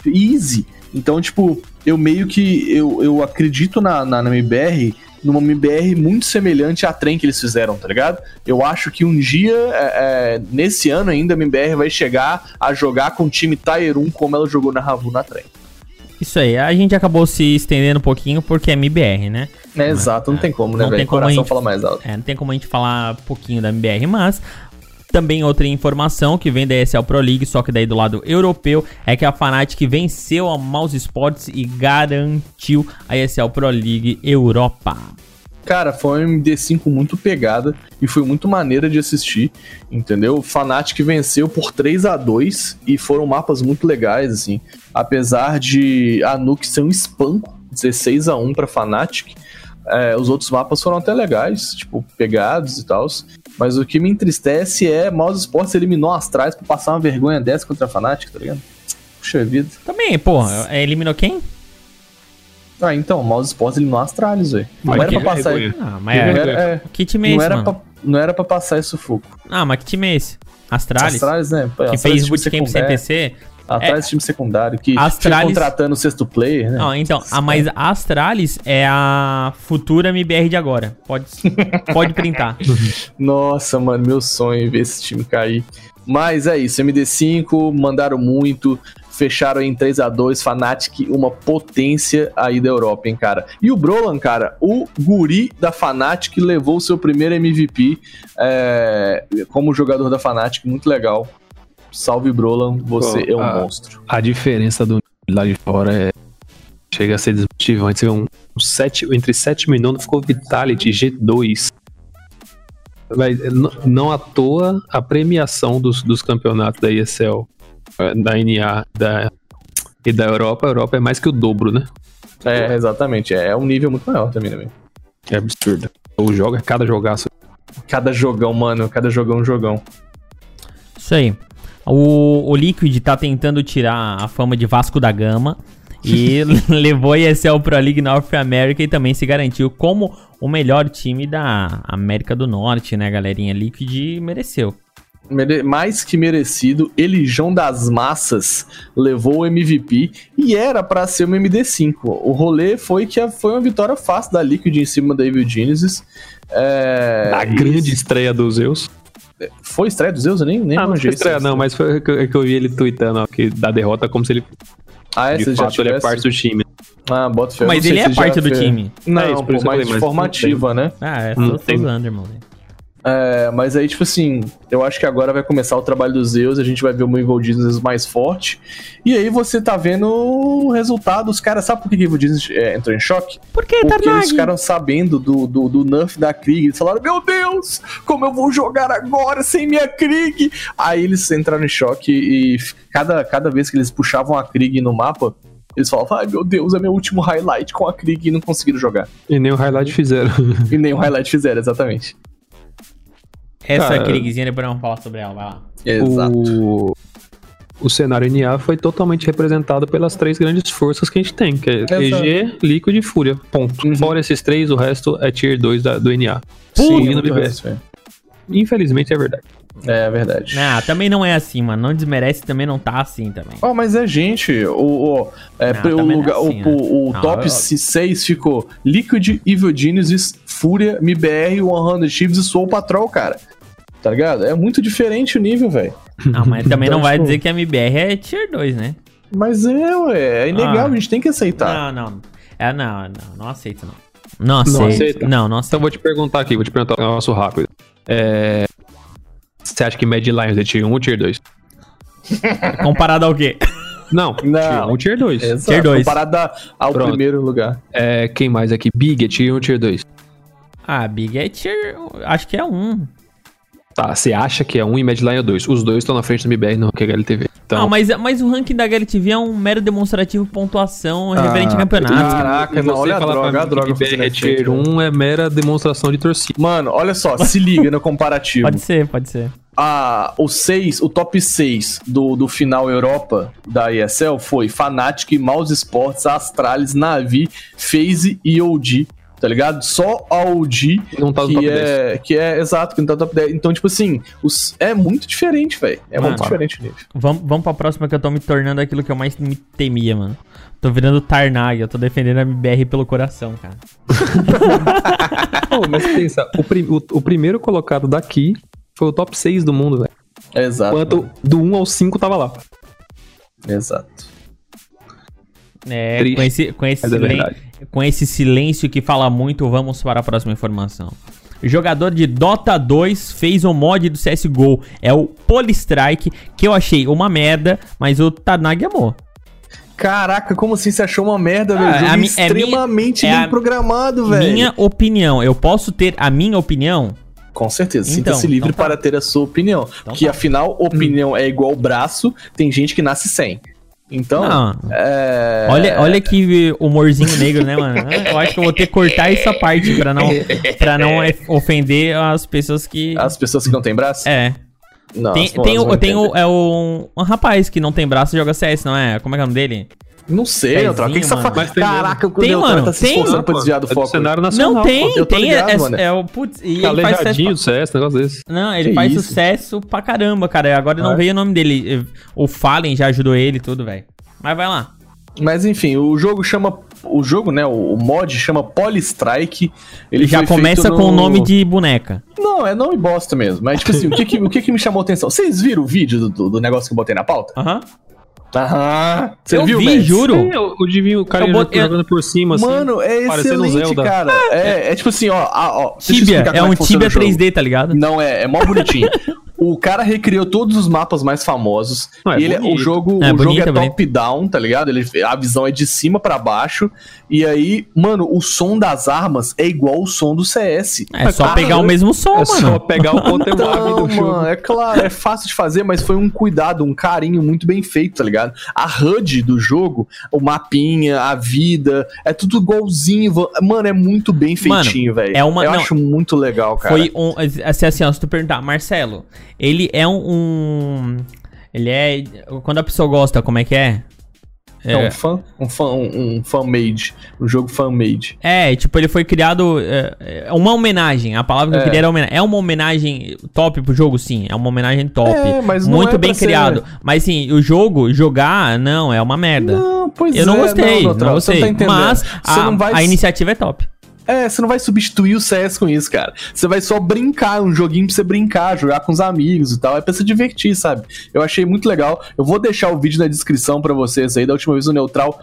Easy. Então, tipo, eu meio que. Eu, eu acredito na, na, na MBR, numa MBR muito semelhante à trem que eles fizeram, tá ligado? Eu acho que um dia, é, é, nesse ano ainda, a MBR vai chegar a jogar com o time Tier 1 como ela jogou na Ravu na trem. Isso aí, a gente acabou se estendendo um pouquinho porque é MBR, né? É, exato, não tem como, né, Não tem velho? como a Coração gente- fala mais alto. É, não tem como a gente falar um pouquinho da MBR, mas também outra informação que vem da ESL Pro League, só que daí do lado europeu, é que a Fnatic venceu a Mouse Sports e garantiu a ESL Pro League Europa. Cara, foi uma MD5 muito pegada e foi muito maneira de assistir, entendeu? Fnatic venceu por 3 a 2 e foram mapas muito legais, assim. Apesar de a Nuke ser um espanco, 16 a 1 pra Fnatic, é, os outros mapas foram até legais, tipo, pegados e tal. Mas o que me entristece é Mouse Sports eliminou as Astrais pra passar uma vergonha dessa contra a Fnatic, tá ligado? Puxa vida. Também, porra, é, eliminou quem? Ah, então, o Mouse Sports eliminou as Astralis, velho. Não era pra passar. Ah, Não mas Que é, era, é, que time é não esse, era, mano? pra, não era pra passar esse sufoco. Ah, mas que time é esse? Astralis? Astralis, né? Pô, que Astralis fez time bootcamp secundário. CTC? Atrás time secundário, que Astralis- fica contratando o sexto player, né? Não, então, a, mas a Astralis é a futura MBR de agora. Pode, pode printar. Nossa, mano, meu sonho é ver esse time cair. Mas é isso, MD5, mandaram muito, fecharam em 3 a 2 Fnatic, uma potência aí da Europa, hein, cara. E o Brolan, cara, o guri da Fnatic levou o seu primeiro MVP é, como jogador da Fnatic, muito legal. Salve, Brolan, você é um a- monstro. A diferença do lá de fora é. Chega a ser desmotivante. Você vê um, um sete, entre 7 e 9 ficou Vitality G2. Vai, n- não à toa a premiação dos, dos campeonatos da ESL, eh, da NA da, e da Europa. A Europa é mais que o dobro, né? É, exatamente, é um nível muito maior também, né? É absurdo. O jogo é cada jogaço. Cada jogão, mano, cada jogão é um jogão. Isso aí. O, o Liquid tá tentando tirar a fama de Vasco da Gama e levou a ESL Pro League North America e também se garantiu como o melhor time da América do Norte, né, galerinha? Liquid mereceu. Mere- mais que merecido, Elijão das Massas levou o MVP e era pra ser uma MD5. O rolê foi que a- foi uma vitória fácil da Liquid em cima da Evil Genesis. É, A e- grande estreia do Zeus. Foi estreia dos Zeus? Eu nem, nem Ah, não foi estreia, não, mas foi que eu, que eu vi ele tweetando ó, que da derrota como se ele Ah, é, de você já fato ele é tivesse? parte do time. Ah, bota fé. Mas não ele é parte do fez. time. Não, É isso, por pô, mas formativa, né? Ah, é, Hum, tô, tô tem- usando, irmão. É, mas aí, tipo assim, eu acho que agora vai começar o trabalho dos Zeus, a gente vai ver o Evil Genesis mais forte. E aí você tá vendo o resultado. Os caras, sabe por que o Evil Genesis é, entrou em choque? Por que, Porque eles Tarnag? ficaram sabendo do, do, do nerf da Krieg. Eles falaram: Meu Deus, como eu vou jogar agora sem minha Krieg? Aí eles entraram em choque e cada, cada vez que eles puxavam a Krieg no mapa, eles falavam: Ai meu Deus, é meu último highlight com a Krieg e não conseguiram jogar. E nem o highlight fizeram. E nem o highlight fizeram, exatamente. Essa Cara, Krigzinha, depois vamos falar sobre ela, vai lá. Exato. o, o cenário NA foi totalmente representado pelas três grandes forças que a gente tem, que é Exato. EG, Liquid e Fúria. Ponto. Uhum. Fora esses três, o resto é Tier 2 da, do NA. Sim, o muito BBS. Infelizmente é verdade. É verdade. Ah, também não é assim, mano. Não desmerece, também não tá assim também. Oh, mas é gente, o, o, é, Não, o, também não é lugar, assim, o, o, o né? Não, top eu- 6 ficou Liquid, Evil Genesis, Fúria, MBR, 100 Chiefs e Soul Patrol, cara. Tá ligado? É muito diferente o nível, velho. Não, mas também Então, não vai tipo- dizer que a MBR é Tier 2, né? Mas é, ué, é inegável, Ah. a gente tem que aceitar. Não, não. É, não, não. Não aceito, não. Não aceito. aceita? Não, não Então aceito. vou te perguntar aqui, vou te perguntar um negócio rápido. É... Você acha que Mad Lions é Tier 1 ou Tier 2? Comparado ao quê? Não, Não. Tier 1 ou Tier 2. Exato, Tier dois. Comparado a- ao Pronto. primeiro lugar. É, quem mais aqui? Big é Tier 1 ou Tier 2? Ah, Big é Tier. Acho que é um. Tá, você acha que é 1 e Mad Lion é 2. Os dois estão na frente do MBR no Ranking HLTV. Então, Não, mas, mas o ranking da HLTV é um mero demonstrativo pontuação referente a campeonatos. Caraca, não, olha a droga, a droga MBR é Tier 1 é mera demonstração de torcida. Mano, olha só, se liga no comparativo. Pode ser, pode ser. a, o, seis, o top 6 do, do final Europa da ESL foi Fnatic, Mouse Sports, Astralis, Navi, FaZe e OG. Tá ligado? Só a OG Não tá no que top é, que é exato, que não tá no top 10. Então, tipo assim, os, é muito diferente, velho. É Mano. muito diferente o nível. Vamos, vamos pra próxima que eu tô me tornando aquilo que eu mais me temia, mano. Tô virando Tarnag, eu tô defendendo a MBR pelo coração, cara. Pô, mas pensa, o, prim- o- o primeiro colocado daqui foi o top 6 do mundo, velho. Exato. Enquanto do 1 ao 5 tava lá. Exato. É, Triste, com esse, com, esse é. Com esse silêncio que fala muito, vamos para a próxima informação. Jogador de Dota 2 fez o mod do CSGO. É o Polystrike, que eu achei uma merda, mas o Tarnag amou. Caraca, como assim você achou uma merda, Ah, velho? O jogo é mi- é minha- extremamente é bem a- programado, velho. Minha opinião. Eu posso ter a minha opinião? Com certeza, Então, sinta-se livre então tá. para ter a sua opinião. que tá. afinal, opinião é igual braço, tem gente que nasce sem. Então, é... Olha, olha que humorzinho negro, né, mano? Eu acho que eu vou ter que cortar essa parte pra não, pra não é, ofender as pessoas que. As pessoas que não têm braço? É. Não, Tem, tem, o, tem o, entendem. é o, um rapaz que não tem braço e joga CS, não é? Como é que é o nome dele? Não sei, Pezinho, Neutral. O que, que você mano. faz? Caraca, o Tem, mano, tá se tem. esforçando pra Pô, desviar do é do foco. cenário nacional. não tem, eu tô tem. ligado, é, mano. é o putz, e ele faz sucesso. Pra- do CS, negócio desse. Não, ele Que faz isso? sucesso pra caramba, cara. Agora não Ah. veio o nome dele. O Fallen já ajudou ele e tudo, velho. Mas vai lá. Mas enfim, o jogo chama. O jogo, né? O, mod chama Polystrike. Ele Ele já começa feito com o no- nome de boneca. Não, é nome bosta mesmo. Mas, tipo assim, o, que, que, o que, que me chamou a atenção? Vocês viram o vídeo do, do, do negócio que eu botei na pauta? Aham. Aham. Você Eu viu, vi, Mads? juro. É, o, o Divinho, o cara Eu botei- jogando por cima, assim. Mano, é excelente, Zelda. cara. É, é tipo assim, ó. ó, ó eu Tibia, é como um Tibia o jogo. 3D, tá ligado? Não, é, é mó bonitinho. o cara recriou todos os mapas mais famosos. Não, é e ele, o jogo, É o bonito, jogo é é top-down, tá ligado? Ele, a visão é de cima pra baixo. E aí, mano, o som das armas é igual o som do CS. É só Cara, pegar o mesmo som, É mano. só pegar o conteúdo Então, do jogo. mano, é claro, é fácil de fazer, mas foi um cuidado, um carinho muito bem feito, tá ligado? A HUD do jogo, o mapinha, a vida, é tudo igualzinho. Mano, é muito bem feitinho, velho. é uma- Eu não, acho muito legal, cara. Foi um. Assim, assim, ó, se tu perguntar, Marcelo, ele é um. um- ele é. Quando a pessoa gosta, como é que é? É um fã, um fã, um, um fan-made, um jogo fan-made. É, tipo, ele foi criado. É, é uma homenagem. A palavra que eu É. queria era homenagem. É uma homenagem top pro jogo, sim. É uma homenagem top. É, mas não Muito é bem pra ser- criado. Mas sim, o jogo, jogar, não, é uma merda. Não, pois eu não é, gostei, não, Neutral, você gostei. tá entendendo. mas a, não vai a iniciativa é top. É, você não vai substituir o CS com isso, cara. Você vai só brincar, um joguinho pra você brincar, jogar com os amigos e tal. É pra se divertir, sabe? Eu achei muito legal. Eu vou deixar o vídeo na descrição pra vocês aí. Da última vez o Neutral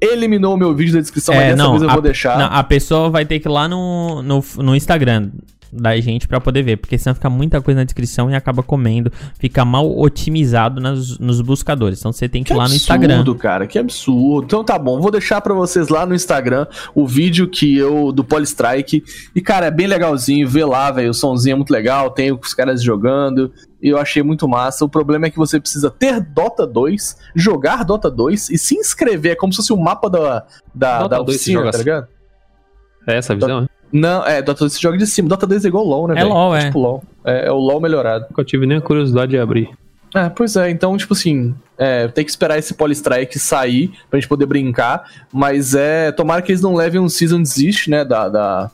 eliminou o meu vídeo da descrição, mas dessa vez eu É, a, vou deixar. não, a pessoa vai ter que ir lá no, no, no Instagram da gente pra poder ver, porque senão fica muita coisa na descrição e acaba comendo, fica mal otimizado nas, nos buscadores. Então você tem que, Que ir lá no absurdo, Instagram. cara, que absurdo. Então tá bom, vou deixar pra vocês lá no Instagram o vídeo que eu do Polystrike. E cara, é bem legalzinho, vê lá, velho, o sonzinho é muito legal, tem os caras jogando. E eu achei muito massa. O problema é que você precisa ter Dota 2, jogar Dota 2 e se inscrever. É como se fosse o mapa da, da, Dota da 2 oficina, joga tá assim. ligado? É essa a visão, né? Não, é, Dota 2 se joga de cima. Dota 2 é igual LoL, né, É velho? LoL, é. Tipo LoL. É, é o LoL melhorado. Nunca tive nem a curiosidade de abrir. É, pois é, então, tipo assim, é, tem que esperar esse Polystrike sair pra gente poder brincar, mas é, tomara que eles não levem um Season Desist, né, da, da,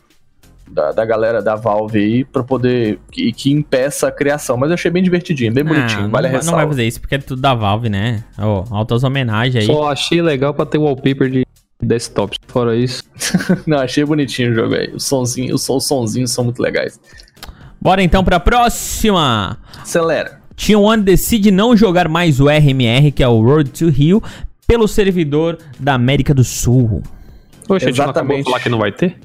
da, da galera da Valve aí pra poder. que, que impeça a criação. Mas eu achei bem divertidinho, bem bonitinho. Ah, vale a não, vai- não ressalva. vai fazer isso porque é tudo da Valve, né? Ó, altas homenagens aí. Só achei legal pra ter wallpaper de desktop. Fora isso. Não, achei bonitinho o jogo aí. O sonzinho, os, os sonzinhos são muito legais. Bora então pra próxima. Acelera. T1 decide não jogar mais o RMR, que é o Road to Rio, pelo servidor da América do Sul. Poxa, a gente não acabou Exatamente. de falar que não vai ter?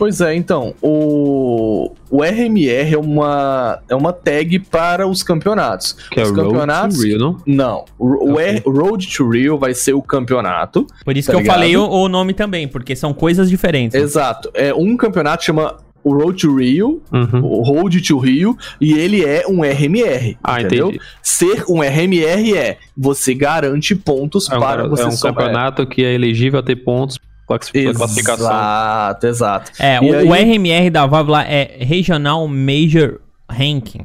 Pois é, então, o, o RMR é uma, é uma tag para os campeonatos. Que é os Road campeonatos. to Rio, não? Não, o, o Ok. R- o Road to Rio vai ser o campeonato. Por isso Tá que eu ligado? falei o, o nome também, porque são coisas diferentes. Exato. É um campeonato chama o Road to Rio, Uhum. o Road to Rio, e ele é um RMR. Ah, entendeu? entendi. Ser um RMR é você garante pontos É um, para você é um campeonato que é elegível a ter pontos classificação. Exato, exato. É, o, o aí- RMR da Valve lá é Regional Major Ranking.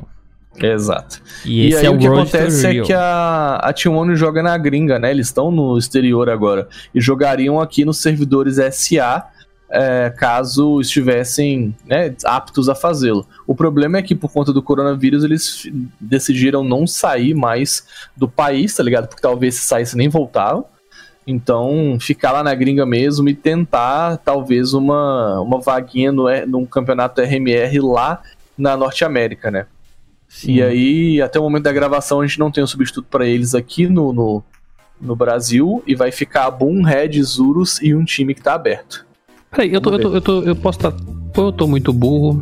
Exato. E E, esse aí é o o que acontece é que a, a T1 joga na gringa, né? Eles estão no exterior agora. E jogariam aqui nos servidores SA, é, caso estivessem né, aptos a fazê-lo. O problema é que por conta do coronavírus eles decidiram não sair mais do país, tá ligado? Porque talvez se saísse nem voltavam. Então, ficar lá na gringa mesmo e tentar, talvez, uma, uma vaguinha no, R- num campeonato RMR lá na Norte América, né? E aí, até o momento da gravação, a gente não tem um substituto pra eles aqui no, no, no Brasil. E vai ficar Boom, Red, Zurus e um time que tá aberto. Peraí, eu, tô, eu, tô, eu, tô, eu posso estar. Ou eu tô muito burro,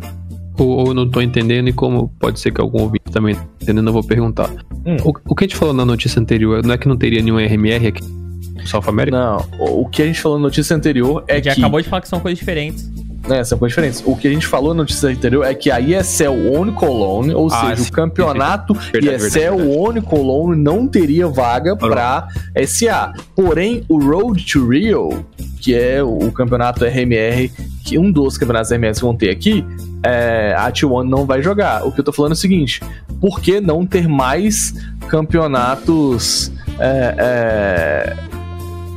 ou, eu não tô entendendo, e como pode ser que algum ouvinte também tá entendendo, eu vou perguntar. Hum. O, o que a gente falou na notícia anterior, não é que não teria nenhum RMR aqui South America? Não, o que a gente falou na notícia anterior A é gente que. acabou de falar que são coisas diferentes. Né, são coisas diferentes. O que a gente falou na notícia anterior é que a ESL One Cologne, ou Ah, seja, sim. o campeonato Verdade, ESL verdade, One Cologne não teria vaga pra SA. Porém, o Road to Rio, que é o campeonato RMR, que um dos campeonatos RMR que vão ter aqui, é, a T1 não vai jogar. O que eu tô falando é o seguinte: por que não ter mais campeonatos é, é,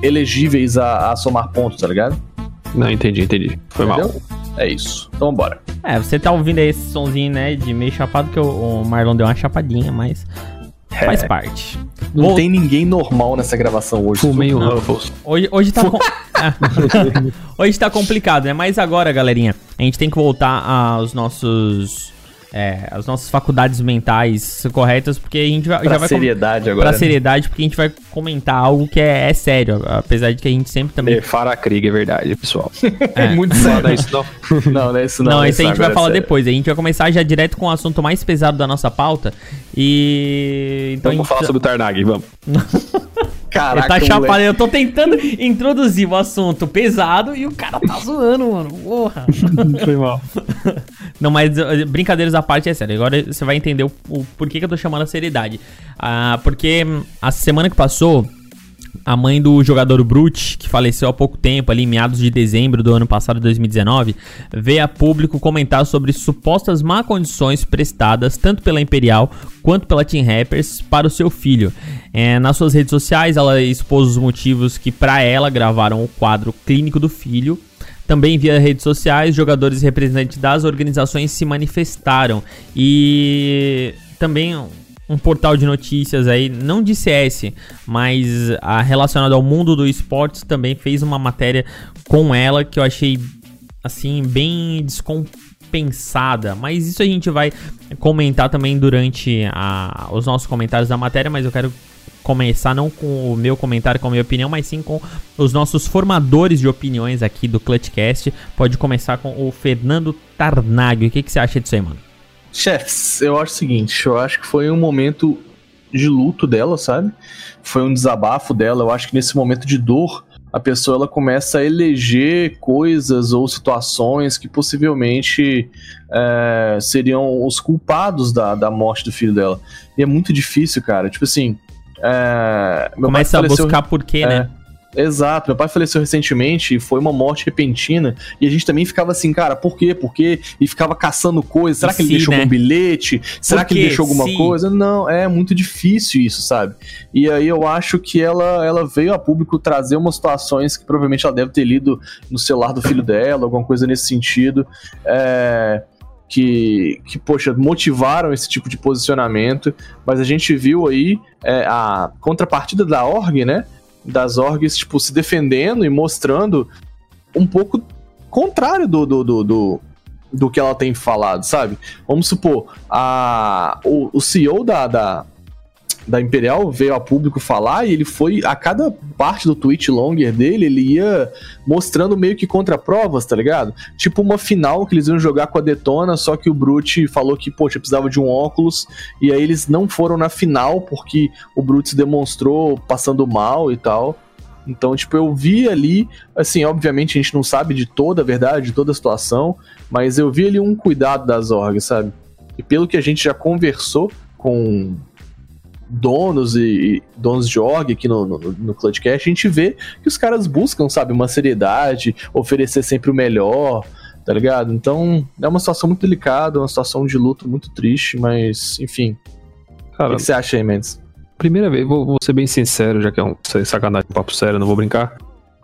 elegíveis a, a somar pontos, tá ligado? Não, entendi, entendi. Foi mal. Entendeu? É isso. Então bora. É, você tá ouvindo aí esse sonzinho, né, de meio chapado, que o, o Marlon deu uma chapadinha, mas faz parte. Não Vou- tem ninguém normal nessa gravação hoje. Fumei o. Ruffles. Hoje, hoje tá com... hoje tá complicado, né? Mas agora, galerinha, a gente tem que voltar aos nossos é, às nossas faculdades mentais corretas, porque a gente vai, Pra já vai com- seriedade agora. pra seriedade, porque a gente vai comentar algo que é, é sério, apesar de que a gente sempre também É, Farah Krieg, é verdade, pessoal. É muito Não sério. é isso não. Não, não é isso não. Não, é isso a gente vai é falar sério. depois. A gente vai começar já direto com o assunto mais pesado da nossa pauta. E. Então Vamos a falar gente. sobre o Tarnag, vamos. Caraca, Ele tá chapado, moleque. eu tô tentando introduzir o assunto pesado e o cara tá zoando, mano. Porra. Foi mal. Não, mas uh, brincadeiras à parte é sério. Agora você vai entender o, o porquê que eu tô chamando a seriedade. Ah, porque a semana que passou, a mãe do jogador Brute, que faleceu há pouco tempo, ali em meados de dezembro do ano passado, 2019, veio a público comentar sobre supostas má condições prestadas tanto pela Imperial quanto pela Team Rappers para o seu filho. É, nas suas redes sociais, ela expôs os motivos que para ela gravaram o quadro clínico do filho. Também via redes sociais, jogadores representantes das organizações se manifestaram. E também um portal de notícias aí, não de CS, mas ah, relacionado ao mundo do esportes, também fez uma matéria com ela que eu achei assim bem descompensada. Mas isso a gente vai comentar também durante a- os nossos comentários da matéria, mas eu quero começar não com o meu comentário, com a minha opinião, mas sim com os nossos formadores de opiniões aqui do Clutchcast. Pode começar com o Fernando Tarnag. O que, que você acha disso aí, mano? Chefs, eu acho o seguinte, eu acho que foi um momento de luto dela, sabe? Foi um desabafo dela. Eu acho que nesse momento de dor, a pessoa ela começa a eleger coisas ou situações que possivelmente é, seriam os culpados da, da morte do filho dela. E é muito difícil, cara. Tipo assim. é, meu pai Começa a buscar porquê, É. né? Exato, meu pai faleceu recentemente e foi uma morte repentina. E a gente também ficava assim, cara, por quê? Por quê? E ficava caçando coisas. Será que ele Se, deixou né? algum bilhete? Será que ele deixou alguma Se. coisa? Não, é muito difícil isso, sabe? E aí eu acho que ela, ela veio a público trazer umas situações que provavelmente ela deve ter lido no celular do filho dela, alguma coisa nesse sentido. É, que, que, poxa, motivaram esse tipo de posicionamento, mas a gente viu aí é, a contrapartida da org, né? Das orgs, tipo, se defendendo e mostrando um pouco contrário do, do, do, do, do que ela tem falado, sabe? Vamos supor, a, o, o CEO da, da, da Imperial veio a público falar e ele foi, a cada parte do tweet longer dele, ele ia mostrando meio que contraprovas, tá ligado? Tipo uma final que eles iam jogar com a Detona, só que o Brute falou que, poxa, precisava de um óculos, e aí eles não foram na final porque o Brute se demonstrou passando mal e tal. Então, tipo, eu vi ali, assim, obviamente a gente não sabe de toda a verdade, de toda a situação, mas eu vi ali um cuidado das orgs, sabe? E pelo que a gente já conversou com donos e, e donos de org aqui no, no, no Clutchcast, a gente vê que os caras buscam, sabe, uma seriedade, oferecer sempre o melhor, tá ligado? Então, é uma situação muito delicada, uma situação de luto muito triste, mas, enfim. O Cara, que, que você acha aí, Mendes? primeira vez, vou, vou ser bem sincero, já que é um sacanagem, um papo sério, não vou brincar.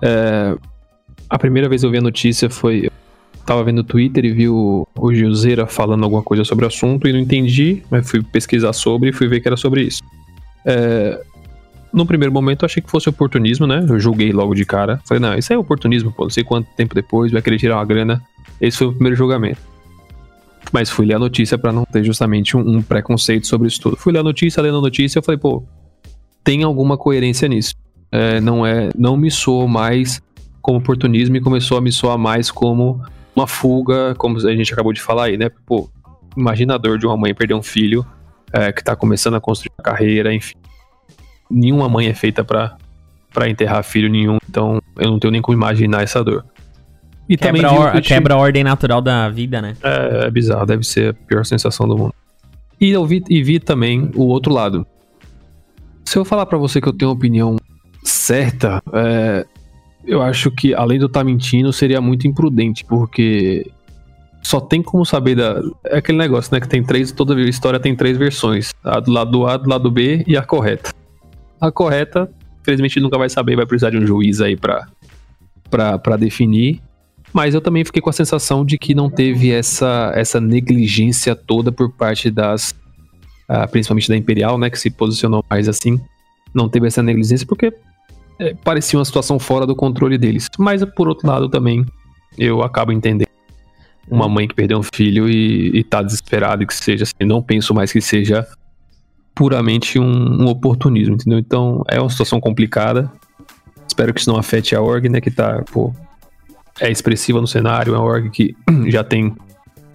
É, a primeira vez que eu vi a notícia foi. Tava vendo o Twitter e vi o, o Gilzeira falando alguma coisa sobre o assunto e não entendi, mas fui pesquisar sobre e fui ver que era sobre isso. É, no primeiro momento eu achei que fosse oportunismo, né? Eu julguei logo de cara. Falei, não, isso é oportunismo, pô. Não sei quanto tempo depois vai querer tirar uma grana. Esse foi o primeiro julgamento. Mas fui ler a notícia pra não ter justamente um, um preconceito sobre isso tudo. Fui ler a notícia, lendo a notícia, eu falei, pô, tem alguma coerência nisso. É, não é, não me soou mais como oportunismo e começou a me soar mais como uma fuga, como a gente acabou de falar aí, né? Pô, imagina a dor de uma mãe perder um filho é, que tá começando a construir a carreira, enfim. Nenhuma mãe é feita pra para enterrar filho nenhum, então eu não tenho nem como imaginar essa dor. E Quebra, o or- tweet- quebra a ordem natural da vida, né? é, é bizarro, deve ser a pior sensação do mundo. E eu vi, e vi também o outro lado. Se eu falar pra você que eu tenho uma opinião certa, é, eu acho que além de eu estar mentindo, seria muito imprudente, porque só tem como saber da. É aquele negócio, né? Que tem três. Toda história tem três versões: a do lado A, do lado B e a correta. A correta, infelizmente, nunca vai saber, vai precisar de um juiz aí pra, pra, pra definir. Mas eu também fiquei com a sensação de que não teve essa, essa negligência toda por parte das. ah, principalmente da Imperial, né? Que se posicionou mais assim. Não teve essa negligência porque é, parecia uma situação fora do controle deles. Mas por outro lado também, eu acabo entendendo. Uma mãe que perdeu um filho e, e tá desesperada que seja assim. Não penso mais que seja puramente um, um oportunismo, entendeu? Então é uma situação complicada. Espero que isso não afete a org, né? Que tá, pô, é expressiva no cenário, é uma org que já tem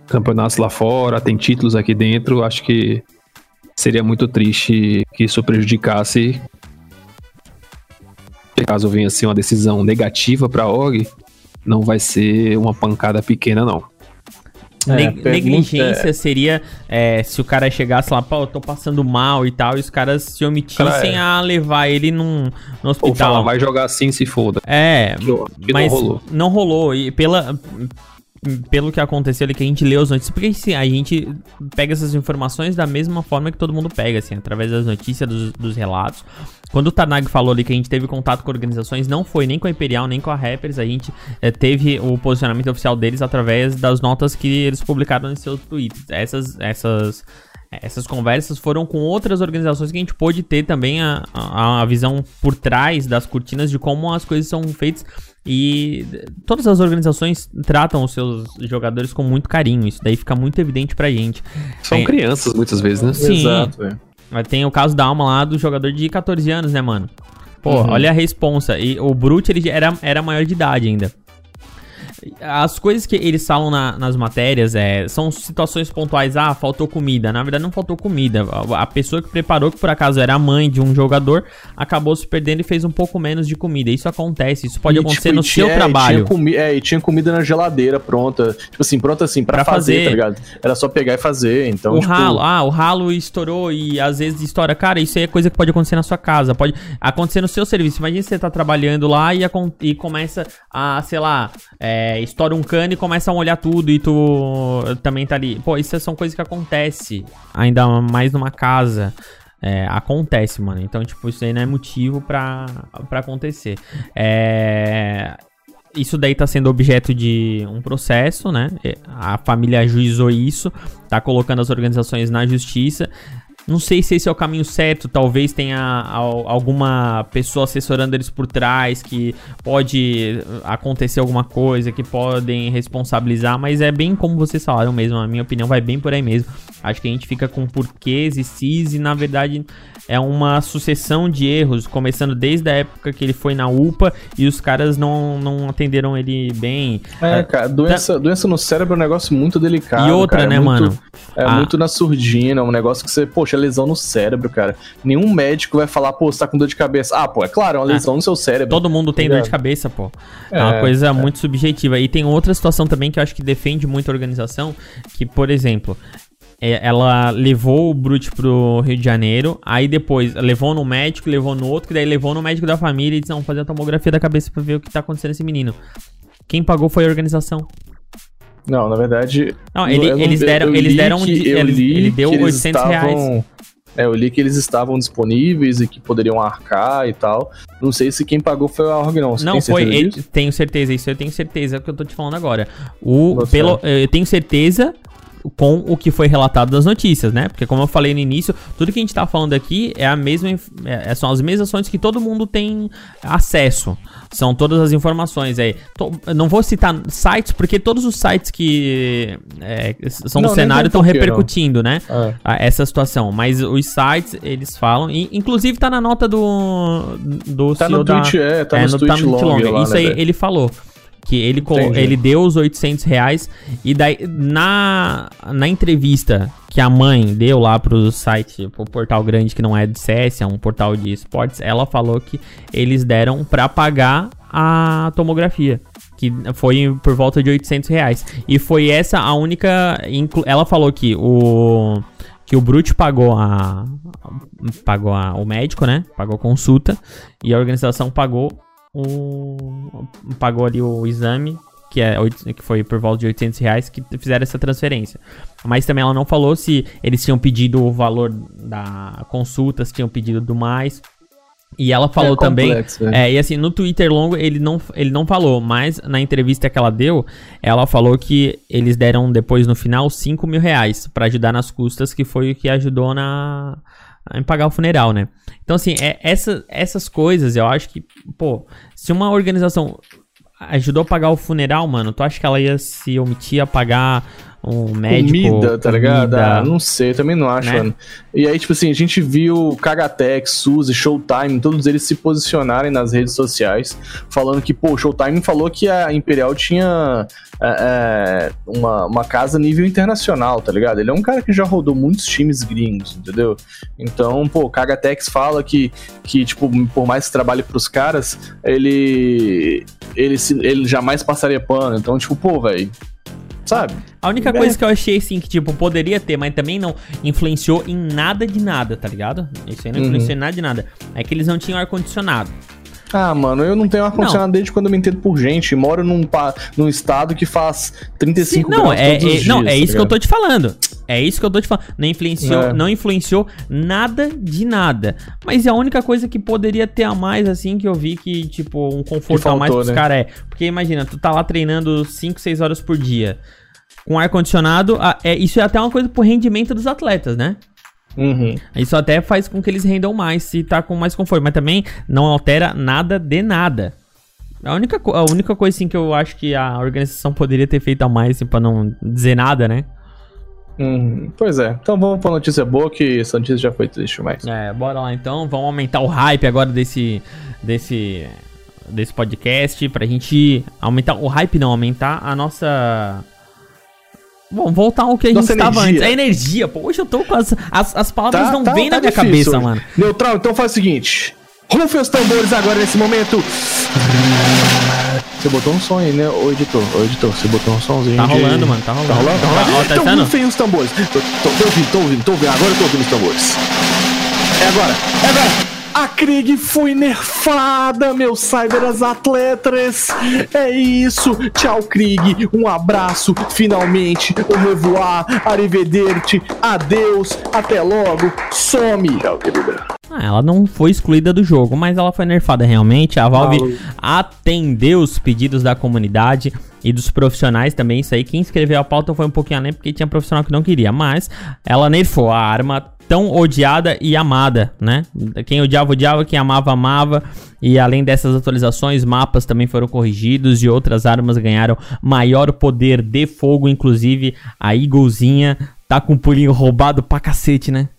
campeonatos lá fora, tem títulos aqui dentro. Acho que seria muito triste que isso prejudicasse. Caso venha ser uma decisão negativa para a org, não vai ser uma pancada pequena, não. É, Ne- pergunta negligência seria é, se o cara chegasse lá, pô, eu tô passando mal e tal, e os caras se omitissem Cara, é. a levar ele num, no Ou hospital. falar, vai jogar assim se foda. É, Que não mas rolou. não rolou. E pela, pelo que aconteceu ali, que a gente leu as notícias, porque assim, a gente pega essas informações da mesma forma que todo mundo pega, assim, através das notícias, dos, dos relatos. Quando o Tanag falou ali que a gente teve contato com organizações, não foi nem com a Imperial, nem com a Rappers, a gente eh, teve o posicionamento oficial deles através das notas que eles publicaram em seus tweets. Essas, essas, essas conversas foram com outras organizações que a gente pôde ter também a, a, a visão por trás das cortinas de como as coisas são feitas. E todas as organizações tratam os seus jogadores com muito carinho. Isso daí fica muito evidente pra gente. São É. crianças muitas vezes, né? Sim. Exato. Mas Tem o caso da alma lá do jogador de 14 anos, né, mano? Pô, Uhum. olha a responsa. E o Brute, ele era, era maior de idade ainda. As coisas que eles falam na- nas matérias é, são situações pontuais. Ah, faltou comida. Na verdade, não faltou comida. A, a pessoa que preparou, que por acaso era a mãe de um jogador, acabou se perdendo e fez um pouco menos de comida. Isso acontece, isso pode E, acontecer tipo, no tinha- seu é, trabalho. Tinha é, e tinha comida na geladeira pronta. Tipo assim, pronta assim, pra, Pra fazer, fazer. tá ligado? Era só pegar e fazer. Então, o tipo, ralo, ah, o ralo estourou e às vezes estoura. Cara, isso aí é coisa que pode acontecer na sua casa, pode acontecer no seu serviço. Imagina você tá trabalhando lá e, e começa a, sei lá, é, estoura um cano e começa a molhar tudo e tu também tá ali. Pô, isso são coisas que acontecem, ainda mais numa casa. É, acontece, mano. Então, tipo, isso aí não é motivo pra, pra acontecer. É, isso daí tá sendo objeto de um processo, né? A família ajuizou isso, tá colocando as organizações na justiça. Não sei se esse é o caminho certo, talvez tenha al- alguma pessoa assessorando eles por trás, que pode acontecer alguma coisa, que podem responsabilizar, mas é bem como vocês falaram mesmo, a minha opinião vai bem por aí mesmo. Acho que a gente fica com porquês e sis e na verdade é uma sucessão de erros, começando desde a época que ele foi na UPA e os caras não, não atenderam ele bem. É, cara, doença, doença no cérebro é um negócio muito delicado. E outra, cara, é né, muito- mano? É Ah. muito na surdina, um negócio que você, poxa, é lesão no cérebro, cara. Nenhum médico vai falar, pô, você tá com dor de cabeça. Ah, pô, é claro, é uma Ah. lesão no seu cérebro. Todo mundo tem dor de cabeça, pô. É, uma É, coisa é. muito subjetiva. E tem outra situação também que eu acho que defende muito a organização, que, por exemplo, é, ela levou o Brute pro Rio de Janeiro, aí depois levou no médico, levou no outro, que daí levou no médico da família e disse, não, fazer a tomografia da cabeça pra ver o que tá acontecendo nesse menino. Quem pagou foi a organização. Não, na verdade. Não, ele- eu eles deram- eles deram que- ele- li ele deu que eles 800 reais. estavam- É, eu li que eles estavam disponíveis e que poderiam arcar e tal. Não sei se quem pagou foi a org, não. Você Não, foi. ele- tenho certeza, isso eu tenho certeza é o que eu tô te falando agora. O, pelo, eu tenho certeza com o que foi relatado das notícias, né? Porque como eu falei no início, tudo que a gente tá falando aqui é a mesma, inf- é- são as mesmas ações que todo mundo tem acesso. São todas as informações aí. Tô- não vou citar sites, porque todos os sites que é, são Não, do cenário estão não. repercutindo, né? É. essa situação. Mas os sites, eles falam. E, inclusive tá na nota do. do Tá CEO no da- tweet, é, tá é, nos no- tweet long lá, Isso né, aí velho? ele falou. Que ele, Entendi. ele deu os 800 reais. E daí, na, na entrevista que a mãe deu lá pro site, pro portal grande que não é de CS, é um portal de esportes, ela falou que eles deram pra pagar a tomografia. Que foi por volta de 800 reais. E foi essa a única. Ela falou que o que o Brute pagou a pagou a, o médico, né? Pagou a consulta e a organização pagou o pagou ali o exame que é que foi por volta de 800 reais que fizeram essa transferência. Mas também ela não falou se eles tinham pedido o valor da consulta, se tinham pedido do mais. E ela falou É também complexo, é. é, e assim, no Twitter longo ele não, ele não falou, mas na entrevista que ela deu, ela falou que eles deram depois no final 5 mil reais pra ajudar nas custas, que foi o que ajudou na em pagar o funeral, né? Então, assim, é, essa, essas coisas eu acho que, pô, se uma organização ajudou a pagar o funeral, mano, tu acha que ela ia se omitir a pagar um médico? comida, tá ligado? comida? Ah, não sei, também não acho, né? mano. E aí, tipo assim, a gente viu Kagatex, Suzy, Showtime, todos eles se posicionarem nas redes sociais, falando que, pô, Showtime falou que a Imperial tinha é, é, uma, uma casa nível internacional, tá ligado? Ele é um cara que já rodou muitos times gringos, entendeu? Então, pô, Kagatex fala que, que, tipo, por mais que trabalhe pros caras, ele, ele, se- ele jamais passaria pano. Então, tipo, pô, velho, sabe? A única É. coisa que eu achei, assim, que, tipo, poderia ter, mas também não influenciou em nada de nada, tá ligado? Isso aí não Uhum. influenciou em nada de nada. É que eles não tinham ar-condicionado. Ah, mano, eu não tenho ar-condicionado desde quando eu me entendo por gente. Moro num, num estado que faz 35 não, graus é, todos os é- não, dias, é tá isso que eu tô te falando. É isso que eu tô te falando. Não influenciou, É. não influenciou nada de nada. Mas é a única coisa que poderia ter a mais, assim, que eu vi que, tipo, um conforto Que a mais faltou, pros né? caras é. Porque imagina, tu tá lá treinando 5, 6 horas por dia. Com ar-condicionado, é, isso é até uma coisa pro rendimento dos atletas, né? Uhum. Isso até faz com que eles rendam mais se tá com mais conforto, mas também não altera nada de nada. A única, a única coisa assim que eu acho que a organização poderia ter feito a mais, assim, pra não dizer nada, né? Uhum. Pois é. Então vamos pra notícia boa, que essa notícia já foi triste demais. É, bora lá então, vamos aumentar o hype agora desse desse desse podcast, pra gente aumentar o hype, não, aumentar a nossa. Bom, voltar ao que a Nossa gente estava energia. antes. A energia, pô. Hoje eu tô com as. As, as palavras Tá- não tá- vêm tá na minha cabeça, hoje. mano. Neutral, então faz o seguinte. Rufem os tambores agora nesse momento. Você botou um som aí, né, ô editor? Ô editor, você botou um somzinho. Tá de- rolando, mano, tá rolando. Tá rolando? Tá rolando? Ó, tá então rufem os tambores. Tô, tô, tô ouvindo, tô ouvindo, tô ouvindo. Agora eu tô ouvindo os tambores. É agora, é agora. A Krieg foi nerfada, meus cyberas atletas. É isso. Tchau, Krieg. Um abraço. Finalmente. Au revoir. Arrivederci. Adeus. Até logo. Some. Tchau, querida. Ah, ela não foi excluída do jogo, mas ela foi nerfada realmente. A Valve atendeu os pedidos da comunidade e dos profissionais também. Isso aí, quem escreveu a pauta foi um pouquinho além, porque tinha profissional que não queria. Mas ela nerfou a arma tão odiada e amada, né? Quem odiava, odiava, quem amava, amava. E além dessas atualizações, mapas também foram corrigidos e outras armas ganharam maior poder de fogo. Inclusive, a Eaglezinha tá com um pulinho roubado pra cacete, né?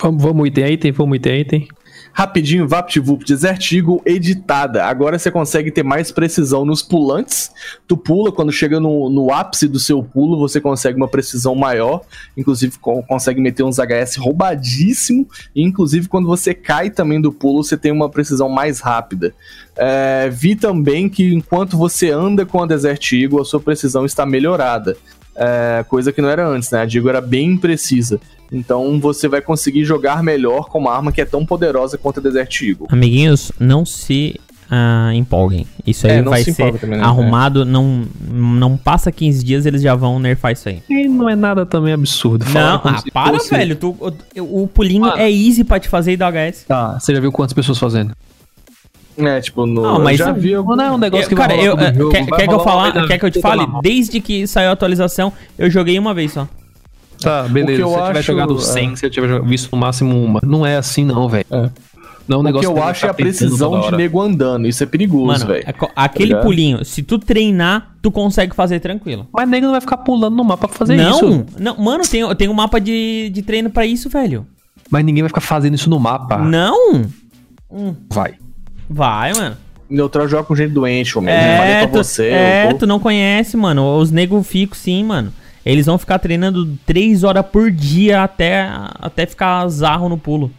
Vamos, vamos item a item, vamos item a item. Rapidinho, VaptVup Desert Eagle editada. Agora você consegue ter mais precisão nos pulantes. Tu pula, quando chega no, no ápice do seu pulo, você consegue uma precisão maior. Inclusive, co- consegue meter uns HS roubadíssimo. E, inclusive, quando você cai também do pulo, você tem uma precisão mais rápida. É, vi também que enquanto você anda com a Desert Eagle, a sua precisão está melhorada. É, coisa que não era antes, né? A Digo era bem imprecisa. Então você vai conseguir jogar melhor com uma arma que é tão poderosa quanto a Desert Eagle. Amiguinhos, não se ah, empolguem. Isso aí É, vai se ser também, né? arrumado. Não, não passa 15 dias, eles já vão nerfar isso aí. E não é nada também absurdo. Não, ah, para, fosse- velho. Tu, o, o pulinho é easy pra te fazer e dar HS. Tá, você já viu quantas pessoas fazendo? É, tipo, no, Não, mas eu já vi algum... Não é um negócio Eu- que cara, vai eu, jogo, quer, vai quer que eu falar, quer que eu te fale? Desde que saiu a atualização, eu joguei uma vez só. Tá, O beleza. Se eu tiver acho- jogado é. 100, se eu tiver visto no máximo uma. Não é assim, não, velho. É. Não é um O que eu vai acho é a precisão de nego andando. Isso é perigoso, velho. é co- aquele pulinho, se tu treinar, tu consegue fazer tranquilo. Mas nego não vai ficar pulando no mapa pra fazer não, isso. não, mano, tem, tem um mapa de, de treino pra isso, velho. Mas ninguém vai ficar fazendo isso no mapa. Não? Vai. Vai, mano. Neutral joga com gente doente, homem. É, eu falei pra tu, você. é eu tu não conhece, mano. Os nego ficam sim, mano. Eles vão ficar treinando 3 horas por dia até, até ficar zarro no pulo.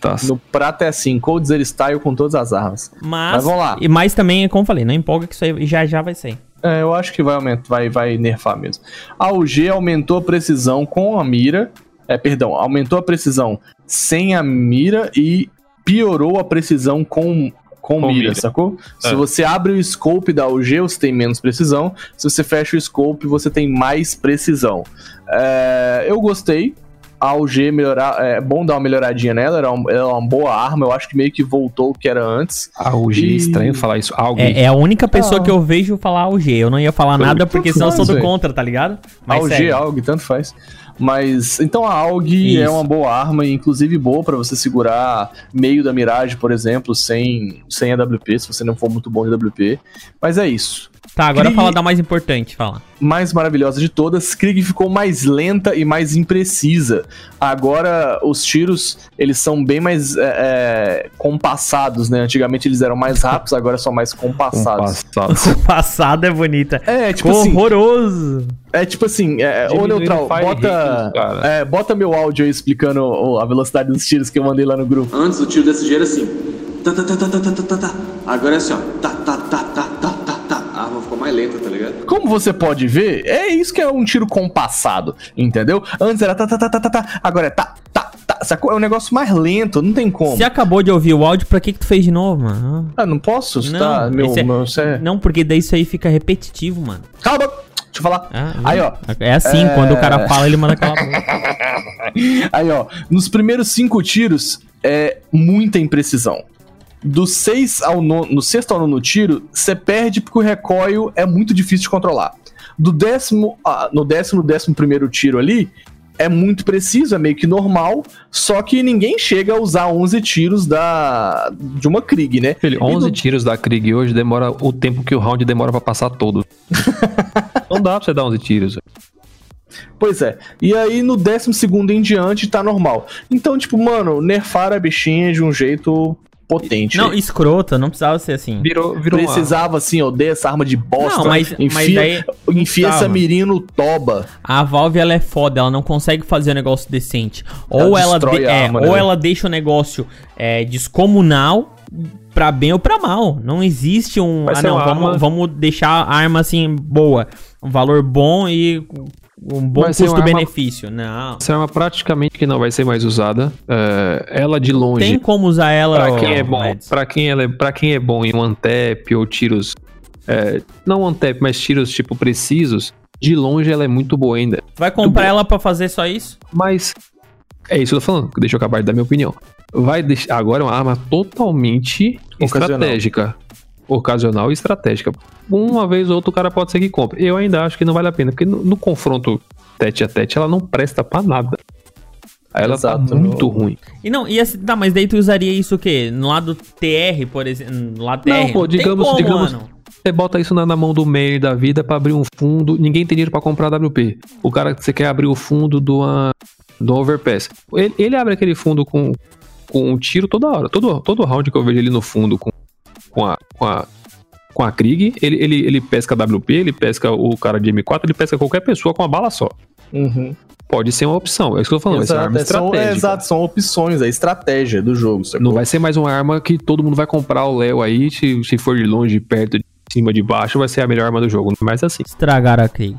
Tá. No prato é assim, Coldzera Style com todas as armas. Mas, Mas vamos lá. E mais também, como eu falei, não empolga que isso aí já já vai sair. É, eu acho que vai aumentar, vai, vai nerfar mesmo. A UG aumentou a precisão com a mira. É, perdão, aumentou a precisão sem a mira e piorou a precisão com, com, Com mira, mira. sacou? Se É. você abre o scope da UG, você tem menos precisão. Se você fecha o scope, você tem mais precisão. É, eu gostei. A UG melhorar, é bom dar uma melhoradinha nela, era uma, ela é uma boa arma, eu acho que meio que voltou o que era antes. A UG, E- estranho falar isso. Alguém. É, é a única pessoa Ah. que eu vejo falar AUG. Eu não ia falar nada porque senão eu sou do velho. contra, tá ligado? A AUG, segue. AUG, tanto faz. Mas, então a AUG Isso. é uma boa arma, e inclusive boa pra você segurar meio da Mirage, por exemplo, sem, sem AWP, se você não for muito bom de AWP. Mas é isso. Tá, agora Krieg... fala da mais importante, fala. Mais maravilhosa de todas, Krieg ficou mais lenta e mais imprecisa. Agora os tiros, eles são bem mais é, é, compassados, né? Antigamente eles eram mais rápidos, agora são mais compassados. Compassado é bonita. É, tipo Horroroso. assim... Horroroso! É tipo assim, é, ô Neutral, bota, é, bota meu áudio aí explicando a velocidade dos tiros que eu mandei lá no grupo. Antes o tiro desse jeito era assim... Tá, tá, tá, tá, tá, tá, tá, tá. Agora é assim, ó... Tá, tá, tá, tá. Como você pode ver, é isso que é um tiro compassado, entendeu? Antes era tá, tá, tá, tá, tá, tá, agora é tá, tá, tá, sacou? É um negócio mais lento, não tem como. Você acabou de ouvir o áudio, pra que que tu fez de novo, mano? Ah, não posso? Não, tá, meu, é- meu, é... Não, porque daí isso aí fica repetitivo, mano. Cala a boca! Deixa eu falar. Ah, aí, ó. É assim, É. quando o cara fala, ele manda aquela. Aí, ó. Nos primeiros cinco tiros, é muita imprecisão. Do seis ao nono, no sexto ao nono tiro, você perde porque o recoil é muito difícil de controlar. Do décimo, ah, no décimo, décimo primeiro tiro ali, é muito preciso, é meio que normal, só que ninguém chega a usar 11 tiros da de uma Krieg, né? Filho, E 11 no- tiros da Krieg hoje demora o tempo que o round demora pra passar todo. não dá pra você dar 11 tiros. Pois é. E aí no décimo segundo em diante tá normal. Então, tipo, mano, nerfaram a bichinha de um jeito potente. Não, escrota, não precisava ser assim. Virou, virou uma- Precisava, assim, odeia essa arma de bosta. Não, mas- enfia, mas daí- enfia essa mirinha no toba. A Valve ela é foda, ela não consegue fazer um negócio decente. Ou Ela de- é, arma, ou né? ela deixa o negócio é, descomunal pra bem ou pra mal. Não existe um. Vai Ah, não, vamos, arma- vamos deixar a arma assim boa. Um valor bom e um bom uma custo-benefício. Não. Essa arma praticamente que não vai ser mais usada. É, ela de longe. Tem como usar ela. Pra ô, quem é bom, para quem ela é, para quem é bom em one tap ou tiros, é, não one tap, mas tiros tipo precisos, de longe ela é muito boa ainda. Tu vai comprar ela pra fazer só isso? Mas é isso que eu tô falando, deixa eu acabar de dar minha opinião. Vai deixar agora é uma arma totalmente Ocasional. estratégica, ocasional e estratégica. Uma vez ou outra o cara pode ser que compre. Eu ainda acho que não vale a pena, porque no, no confronto tete a tete ela não presta pra nada. Ela Exato, tá muito ruim. E não, e assim, tá, mas daí tu usaria isso o quê? No lado TR, por exemplo. No lado TR? Não, pô, digamos- como, digamos- mano. Você bota isso na, na mão do meio da vida pra abrir um fundo. Ninguém tem dinheiro pra comprar WP. O cara que você quer abrir o fundo do, ah, do Overpass. Ele, ele abre aquele fundo com, com um tiro toda hora. Todo, todo round que eu vejo ele no fundo com, com, a, com, a, com a Krieg, ele, ele, ele pesca WP, ele pesca o cara de M4, ele pesca qualquer pessoa com uma bala só. Pode ser uma opção. É isso que eu tô falando. Exato, são, é, estratégica. exato, são opções, a estratégia do jogo. sacou? Não vai ser mais uma arma que todo mundo vai comprar o Léo aí, se, se for de longe, de perto, de cima, de baixo, vai ser a melhor arma do jogo. Não é mais assim. Estragaram a Krieg.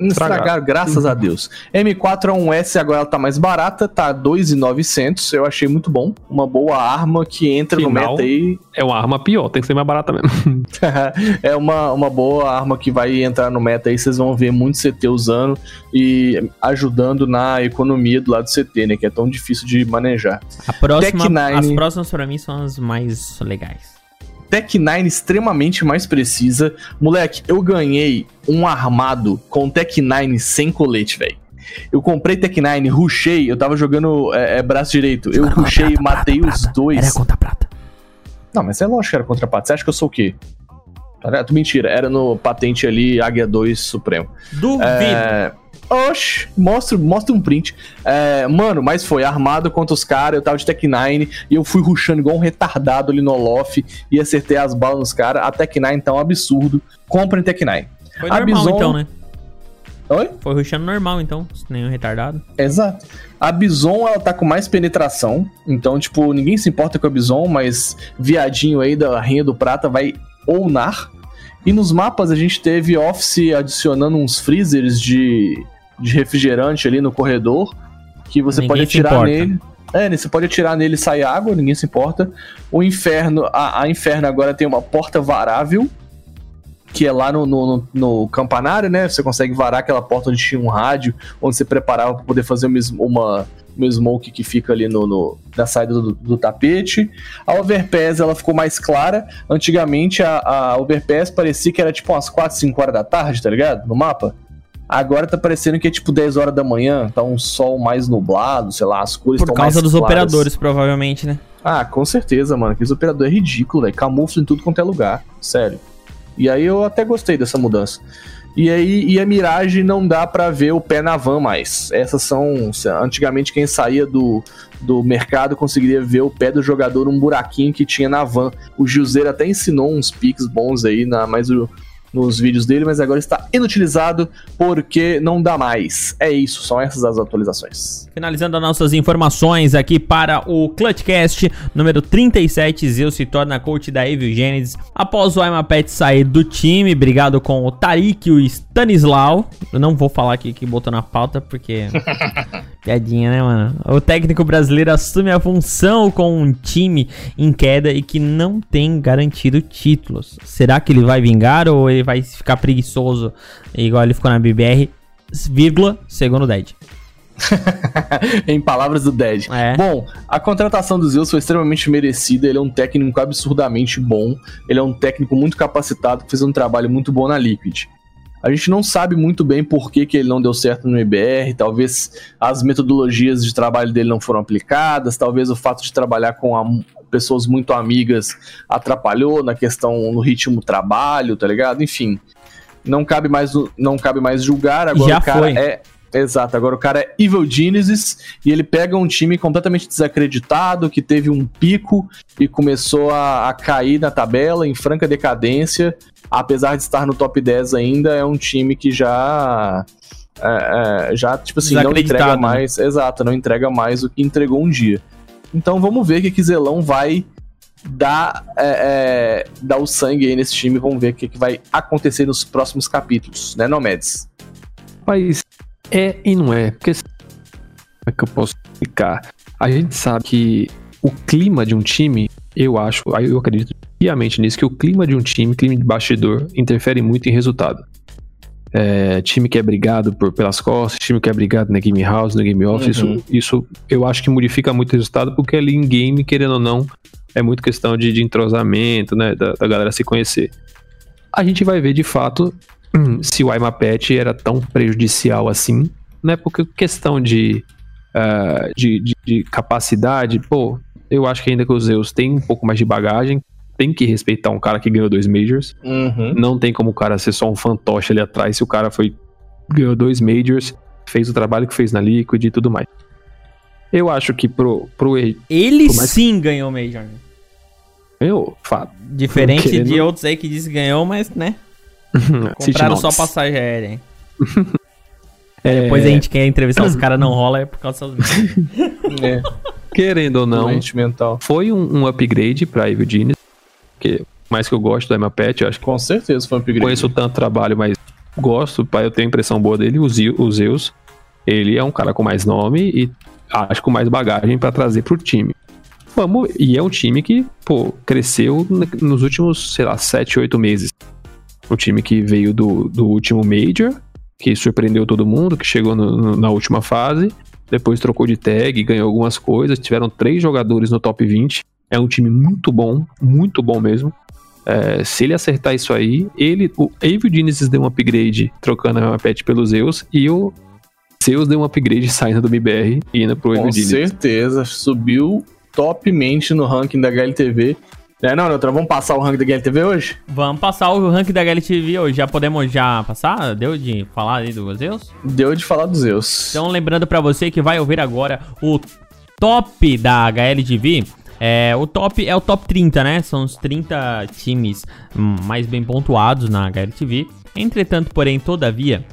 Estragaram, graças a Deus. M4A1S agora ela tá mais barata, tá 2,900. Eu achei muito bom. Uma boa arma que entra no Final. meta aí. É uma arma pior, tem que ser mais barata mesmo. é uma, uma boa arma que vai entrar no meta aí. Vocês vão ver muito CT usando e ajudando na economia do lado do CT, né? Que é tão difícil de manejar. A próxima, Tech9. as próximas pra mim são as mais legais. Tech 9 extremamente mais precisa. Moleque, eu ganhei um armado com Tech 9 sem colete, velho. Eu comprei Tech 9, rushei, eu tava jogando é, é, braço direito. Eu rushei e matei os dois. Era contra prata. Não, mas é lógico que era contra pato. Você acha que eu sou o quê? Tá? Mentira, era no patente ali, Águia 2 Supremo. Duvido. É... Oxi, mostra, mostra um print. É, mano, mas foi armado contra os caras, eu tava de Tech 9 e eu fui rushando igual um retardado ali no Olof e acertei as balas nos caras. A Tech 9 tá um absurdo. Comprem Tech 9. Foi a normal Bison- então, né? Oi? Foi rushando normal então, nenhum retardado. Exato. A Bison, ela tá com mais penetração. Então, tipo, ninguém se importa com a Bison, mas viadinho aí da Rainha do Prata vai ounar. E nos mapas a gente teve Office adicionando uns freezers de, de refrigerante ali no corredor. Que você Ninguém pode atirar nele. É, né, você pode atirar nele e sai água, ninguém se importa. O Inferno, a, a Inferno agora tem uma porta varável. Que é lá no, no, no- no campanário, né? Você consegue varar aquela porta onde tinha um rádio, onde você preparava para poder fazer uma, uma, uma smoke que fica ali no, no- na saída do, do tapete. A overpass ela ficou mais clara. Antigamente a, a overpass parecia que era tipo umas 4, 5 horas da tarde, tá ligado? No mapa. Agora tá parecendo que é tipo 10 horas da manhã, tá um sol mais nublado, sei lá, as cores Por causa dos claras. operadores, provavelmente, né? Ah, com certeza, mano. Aqueles operadores é ridículo, velho. Camufla em tudo quanto é lugar. Sério. E aí eu até gostei dessa mudança. E aí, e a Mirage não dá pra ver o pé na van mais. Essas são. Antigamente, quem saía do, do mercado conseguiria ver o pé do jogador, um buraquinho que tinha na van. O Juseiro até ensinou uns piques bons aí, na, mas o, nos vídeos dele, mas agora está inutilizado porque não dá mais. É isso, são essas as atualizações. Finalizando as nossas informações aqui para o Clutchcast número 37, Zeus se torna coach da Evil Genesis após o Aimapet sair do time, brigado com o Tarik e o Stanislau. Eu não vou falar aqui que botou na pauta porque piadinha, né, mano? O técnico brasileiro assume a função com um time em queda e que não tem garantido títulos. Será que ele vai vingar ou ele vai ficar preguiçoso igual ele ficou na BBR? Vírgula, segundo o Dead. em palavras do Dead. É. Bom, a contratação do Zeus foi extremamente merecida. Ele é um técnico absurdamente bom. Ele é um técnico muito capacitado que fez um trabalho muito bom na Liquid. A gente não sabe muito bem por que, que ele não deu certo no IBR. Talvez as metodologias de trabalho dele não foram aplicadas. Talvez o fato de trabalhar com am- pessoas muito amigas atrapalhou na questão no ritmo trabalho, tá ligado? Enfim, não cabe mais, não cabe mais julgar. Agora Já o cara foi. é Exato, agora o cara é Evil Genesis e ele pega um time completamente desacreditado, que teve um pico e começou a, a cair na tabela em franca decadência. Apesar de estar no top 10 ainda, é um time que já. é, é, já, tipo assim, não entrega né? mais. Exato, não entrega mais o que entregou um dia. Então vamos ver o que que Zelão vai dar, é, é, dar o sangue aí nesse time. Vamos ver o que, que vai acontecer nos próximos capítulos, né, Nomedes? Mas é e não é. Porque. Como é que eu posso explicar? A gente sabe que o clima de um time, eu acho, eu acredito piamente nisso, que o clima de um time, clima de bastidor, interfere muito em resultado. É, time que é brigado por, pelas costas, time que é brigado na game house, no game office, Uhum. isso, isso eu acho que modifica muito o resultado, porque ali em game, querendo ou não, é muito questão de, de entrosamento, né, da, da galera se conhecer. A gente vai ver de fato se o Aimapet era tão prejudicial assim, né? Porque questão de, ah, de, de- de capacidade, pô, eu acho que ainda que os Zeus têm um pouco mais de bagagem, tem que respeitar um cara que ganhou dois Majors. Uhum. Não tem como o cara ser só um fantoche ali atrás se o cara foi ganhou dois Majors, fez o trabalho que fez na Liquid e tudo mais. Eu acho que pro, pro Ele Por mais- sim ganhou Major. né? eu, fato. Diferente Querendo- de outros aí que disse que ganhou, mas, né? Compraram só passagem aérea, hein? É, Depois a gente quer entrevistar os caras, não rola, é por causa dessas É, Querendo ou não, foi um, um upgrade pra Evil Genius, que mais que eu gosto do Aimapet, eu acho que Com certeza foi um upgrade. conheço tanto trabalho, mas gosto, pai, eu tenho impressão boa dele, o Zeu- o Zeus, ele é um cara com mais nome e acho com mais bagagem pra trazer pro time. Vamos, e é um time que, pô, cresceu nos últimos, sei lá, 7, 8 meses. Um time que veio do, do último Major, que surpreendeu todo mundo, que chegou no- no- na última fase, depois trocou de tag, ganhou algumas coisas, tiveram três jogadores no top 20. É um time muito bom, muito bom mesmo. É, se ele acertar isso aí, ele, o Evil Genesis deu um upgrade trocando a mesma pet pelo Zeus e o Zeus deu um upgrade saindo do MBR e indo pro Com Evil Genesis. certeza, subiu topmente no ranking da HLTV. É, não, Neutra, vamos passar o ranking da HLTV hoje? Vamos passar o ranking da HLTV hoje. Já podemos já passar? Deu de falar aí do Zeus? Deu de falar dos Zeus. Então, lembrando pra você que vai ouvir agora o top da HLTV. É, o top é o top 30, né? São os 30 times mais bem pontuados na HLTV. Entretanto, porém, todavia,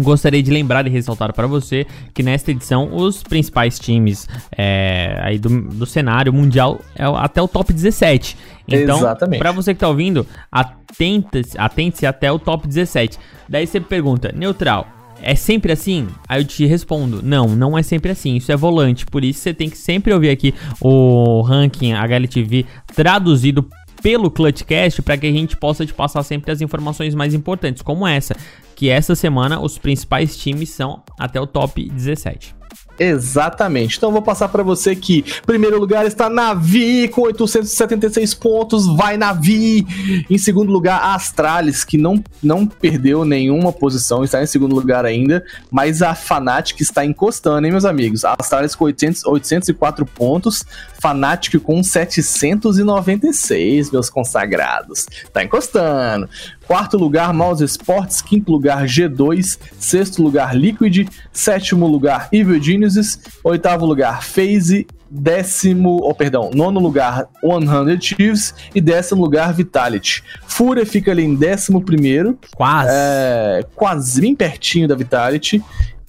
gostaria de lembrar e ressaltar para você que nesta edição os principais times é, aí do, do cenário mundial é até o top 17. Então, para você que tá ouvindo, atenta-se atente até o top 17. Daí você pergunta, neutral, é sempre assim? Aí eu te respondo, não, não é sempre assim, isso é volante, por isso você tem que sempre ouvir aqui o ranking HLTV traduzido pelo Clutchcast para que a gente possa te passar sempre as informações mais importantes, como essa, que essa semana os principais times são até o top 17. Exatamente. Então vou passar pra você que primeiro lugar está Navi com 876 pontos, vai Navi. Em segundo lugar, Astralis, que não, não perdeu nenhuma posição, está em segundo lugar ainda, mas a Fnatic está encostando, hein, meus amigos? Astralis com 800, 804 pontos, Fnatic com 796, meus consagrados. Tá encostando. Quarto lugar, Mouse Sports. Quinto lugar, G2. Sexto lugar, Liquid. Sétimo lugar, Evil Geniuses. Oitavo lugar, FaZe. Décimo, oh, perdão, nono lugar, 100 Chiefs. E décimo lugar, Vitality. Fúria fica ali em décimo primeiro, Quase. é, quase bem pertinho da Vitality.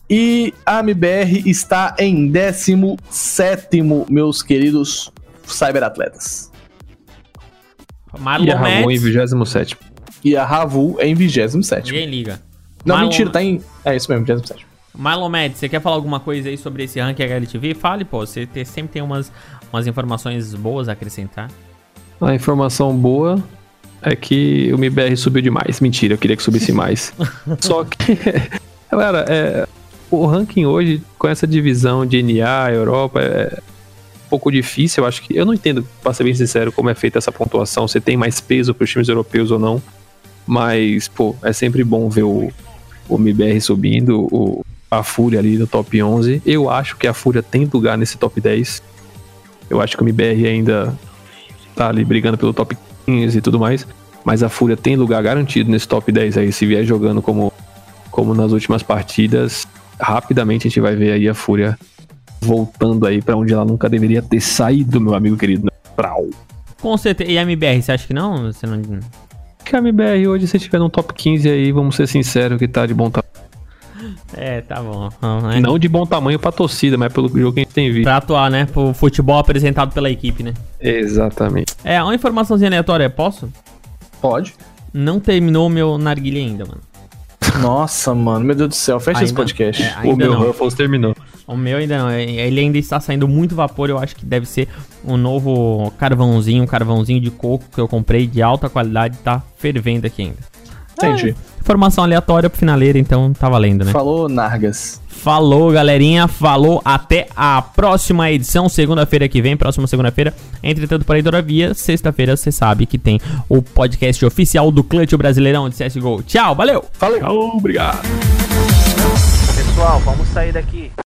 E a MBR está em décimo sétimo, meus queridos cyberatletas. Marlon E a Ramon em Mads, 27. E a Ravu é em 27. ninguém liga. Não, mentira, tá em. É isso mesmo, 27. Marlon Mads, você quer falar alguma coisa aí sobre esse ranking HLTV? Fale, pô, você te- sempre tem umas, umas informações boas a acrescentar. A informação boa é que o MBR subiu demais. Mentira, eu queria que subisse mais. Só que, galera, é, o ranking hoje, com essa divisão de NA, Europa, é um pouco difícil. Eu acho que. Eu não entendo, pra ser bem sincero, como é feita essa pontuação. Se tem mais peso para os times europeus ou não. Mas, pô, é sempre bom ver o, o MBR subindo, o, a Fúria ali no top 11. Eu acho que a Fúria tem lugar nesse top 10. Eu acho que o MBR ainda tá ali brigando pelo top 15 e tudo mais. Mas a Fúria tem lugar garantido nesse top 10 aí. Se vier jogando como, como nas últimas partidas, rapidamente a gente vai ver aí a Fúria voltando aí pra onde ela nunca deveria ter saído, meu amigo querido. Prau. Com certeza. E a MBR, você acha que não? Você não... Que a MBR hoje, se tiver no top 15 aí, vamos ser sinceros, que tá de bom tamanho. É, tá bom. Não, é. Não de bom tamanho pra torcida, mas pelo jogo que a gente tem visto. Pra atuar, né? Pro futebol apresentado pela equipe, né? Exatamente. É, uma informaçãozinha aleatória, posso? Pode. Não terminou o meu narguilha ainda, mano. Nossa, mano, meu Deus do céu, fecha esse Ainda- podcast. é, o meu não. Ruffles terminou. O meu ainda não. é- Ele ainda está saindo muito vapor. Eu acho que deve ser um novo carvãozinho, um carvãozinho de coco que eu comprei de alta qualidade. Tá fervendo aqui ainda. Entendi. Informação aleatória pro finaleiro, então tá valendo, né? Falou, Nargas. Falou, galerinha. Falou. Até a próxima edição, segunda-feira que vem. Próxima segunda-feira. Entretanto, porém, todavia, sexta-feira você sabe que tem o podcast oficial do Clutch Brasileirão de CSGO. Tchau, valeu! Falou. Tchau, obrigado. Pessoal, vamos sair daqui.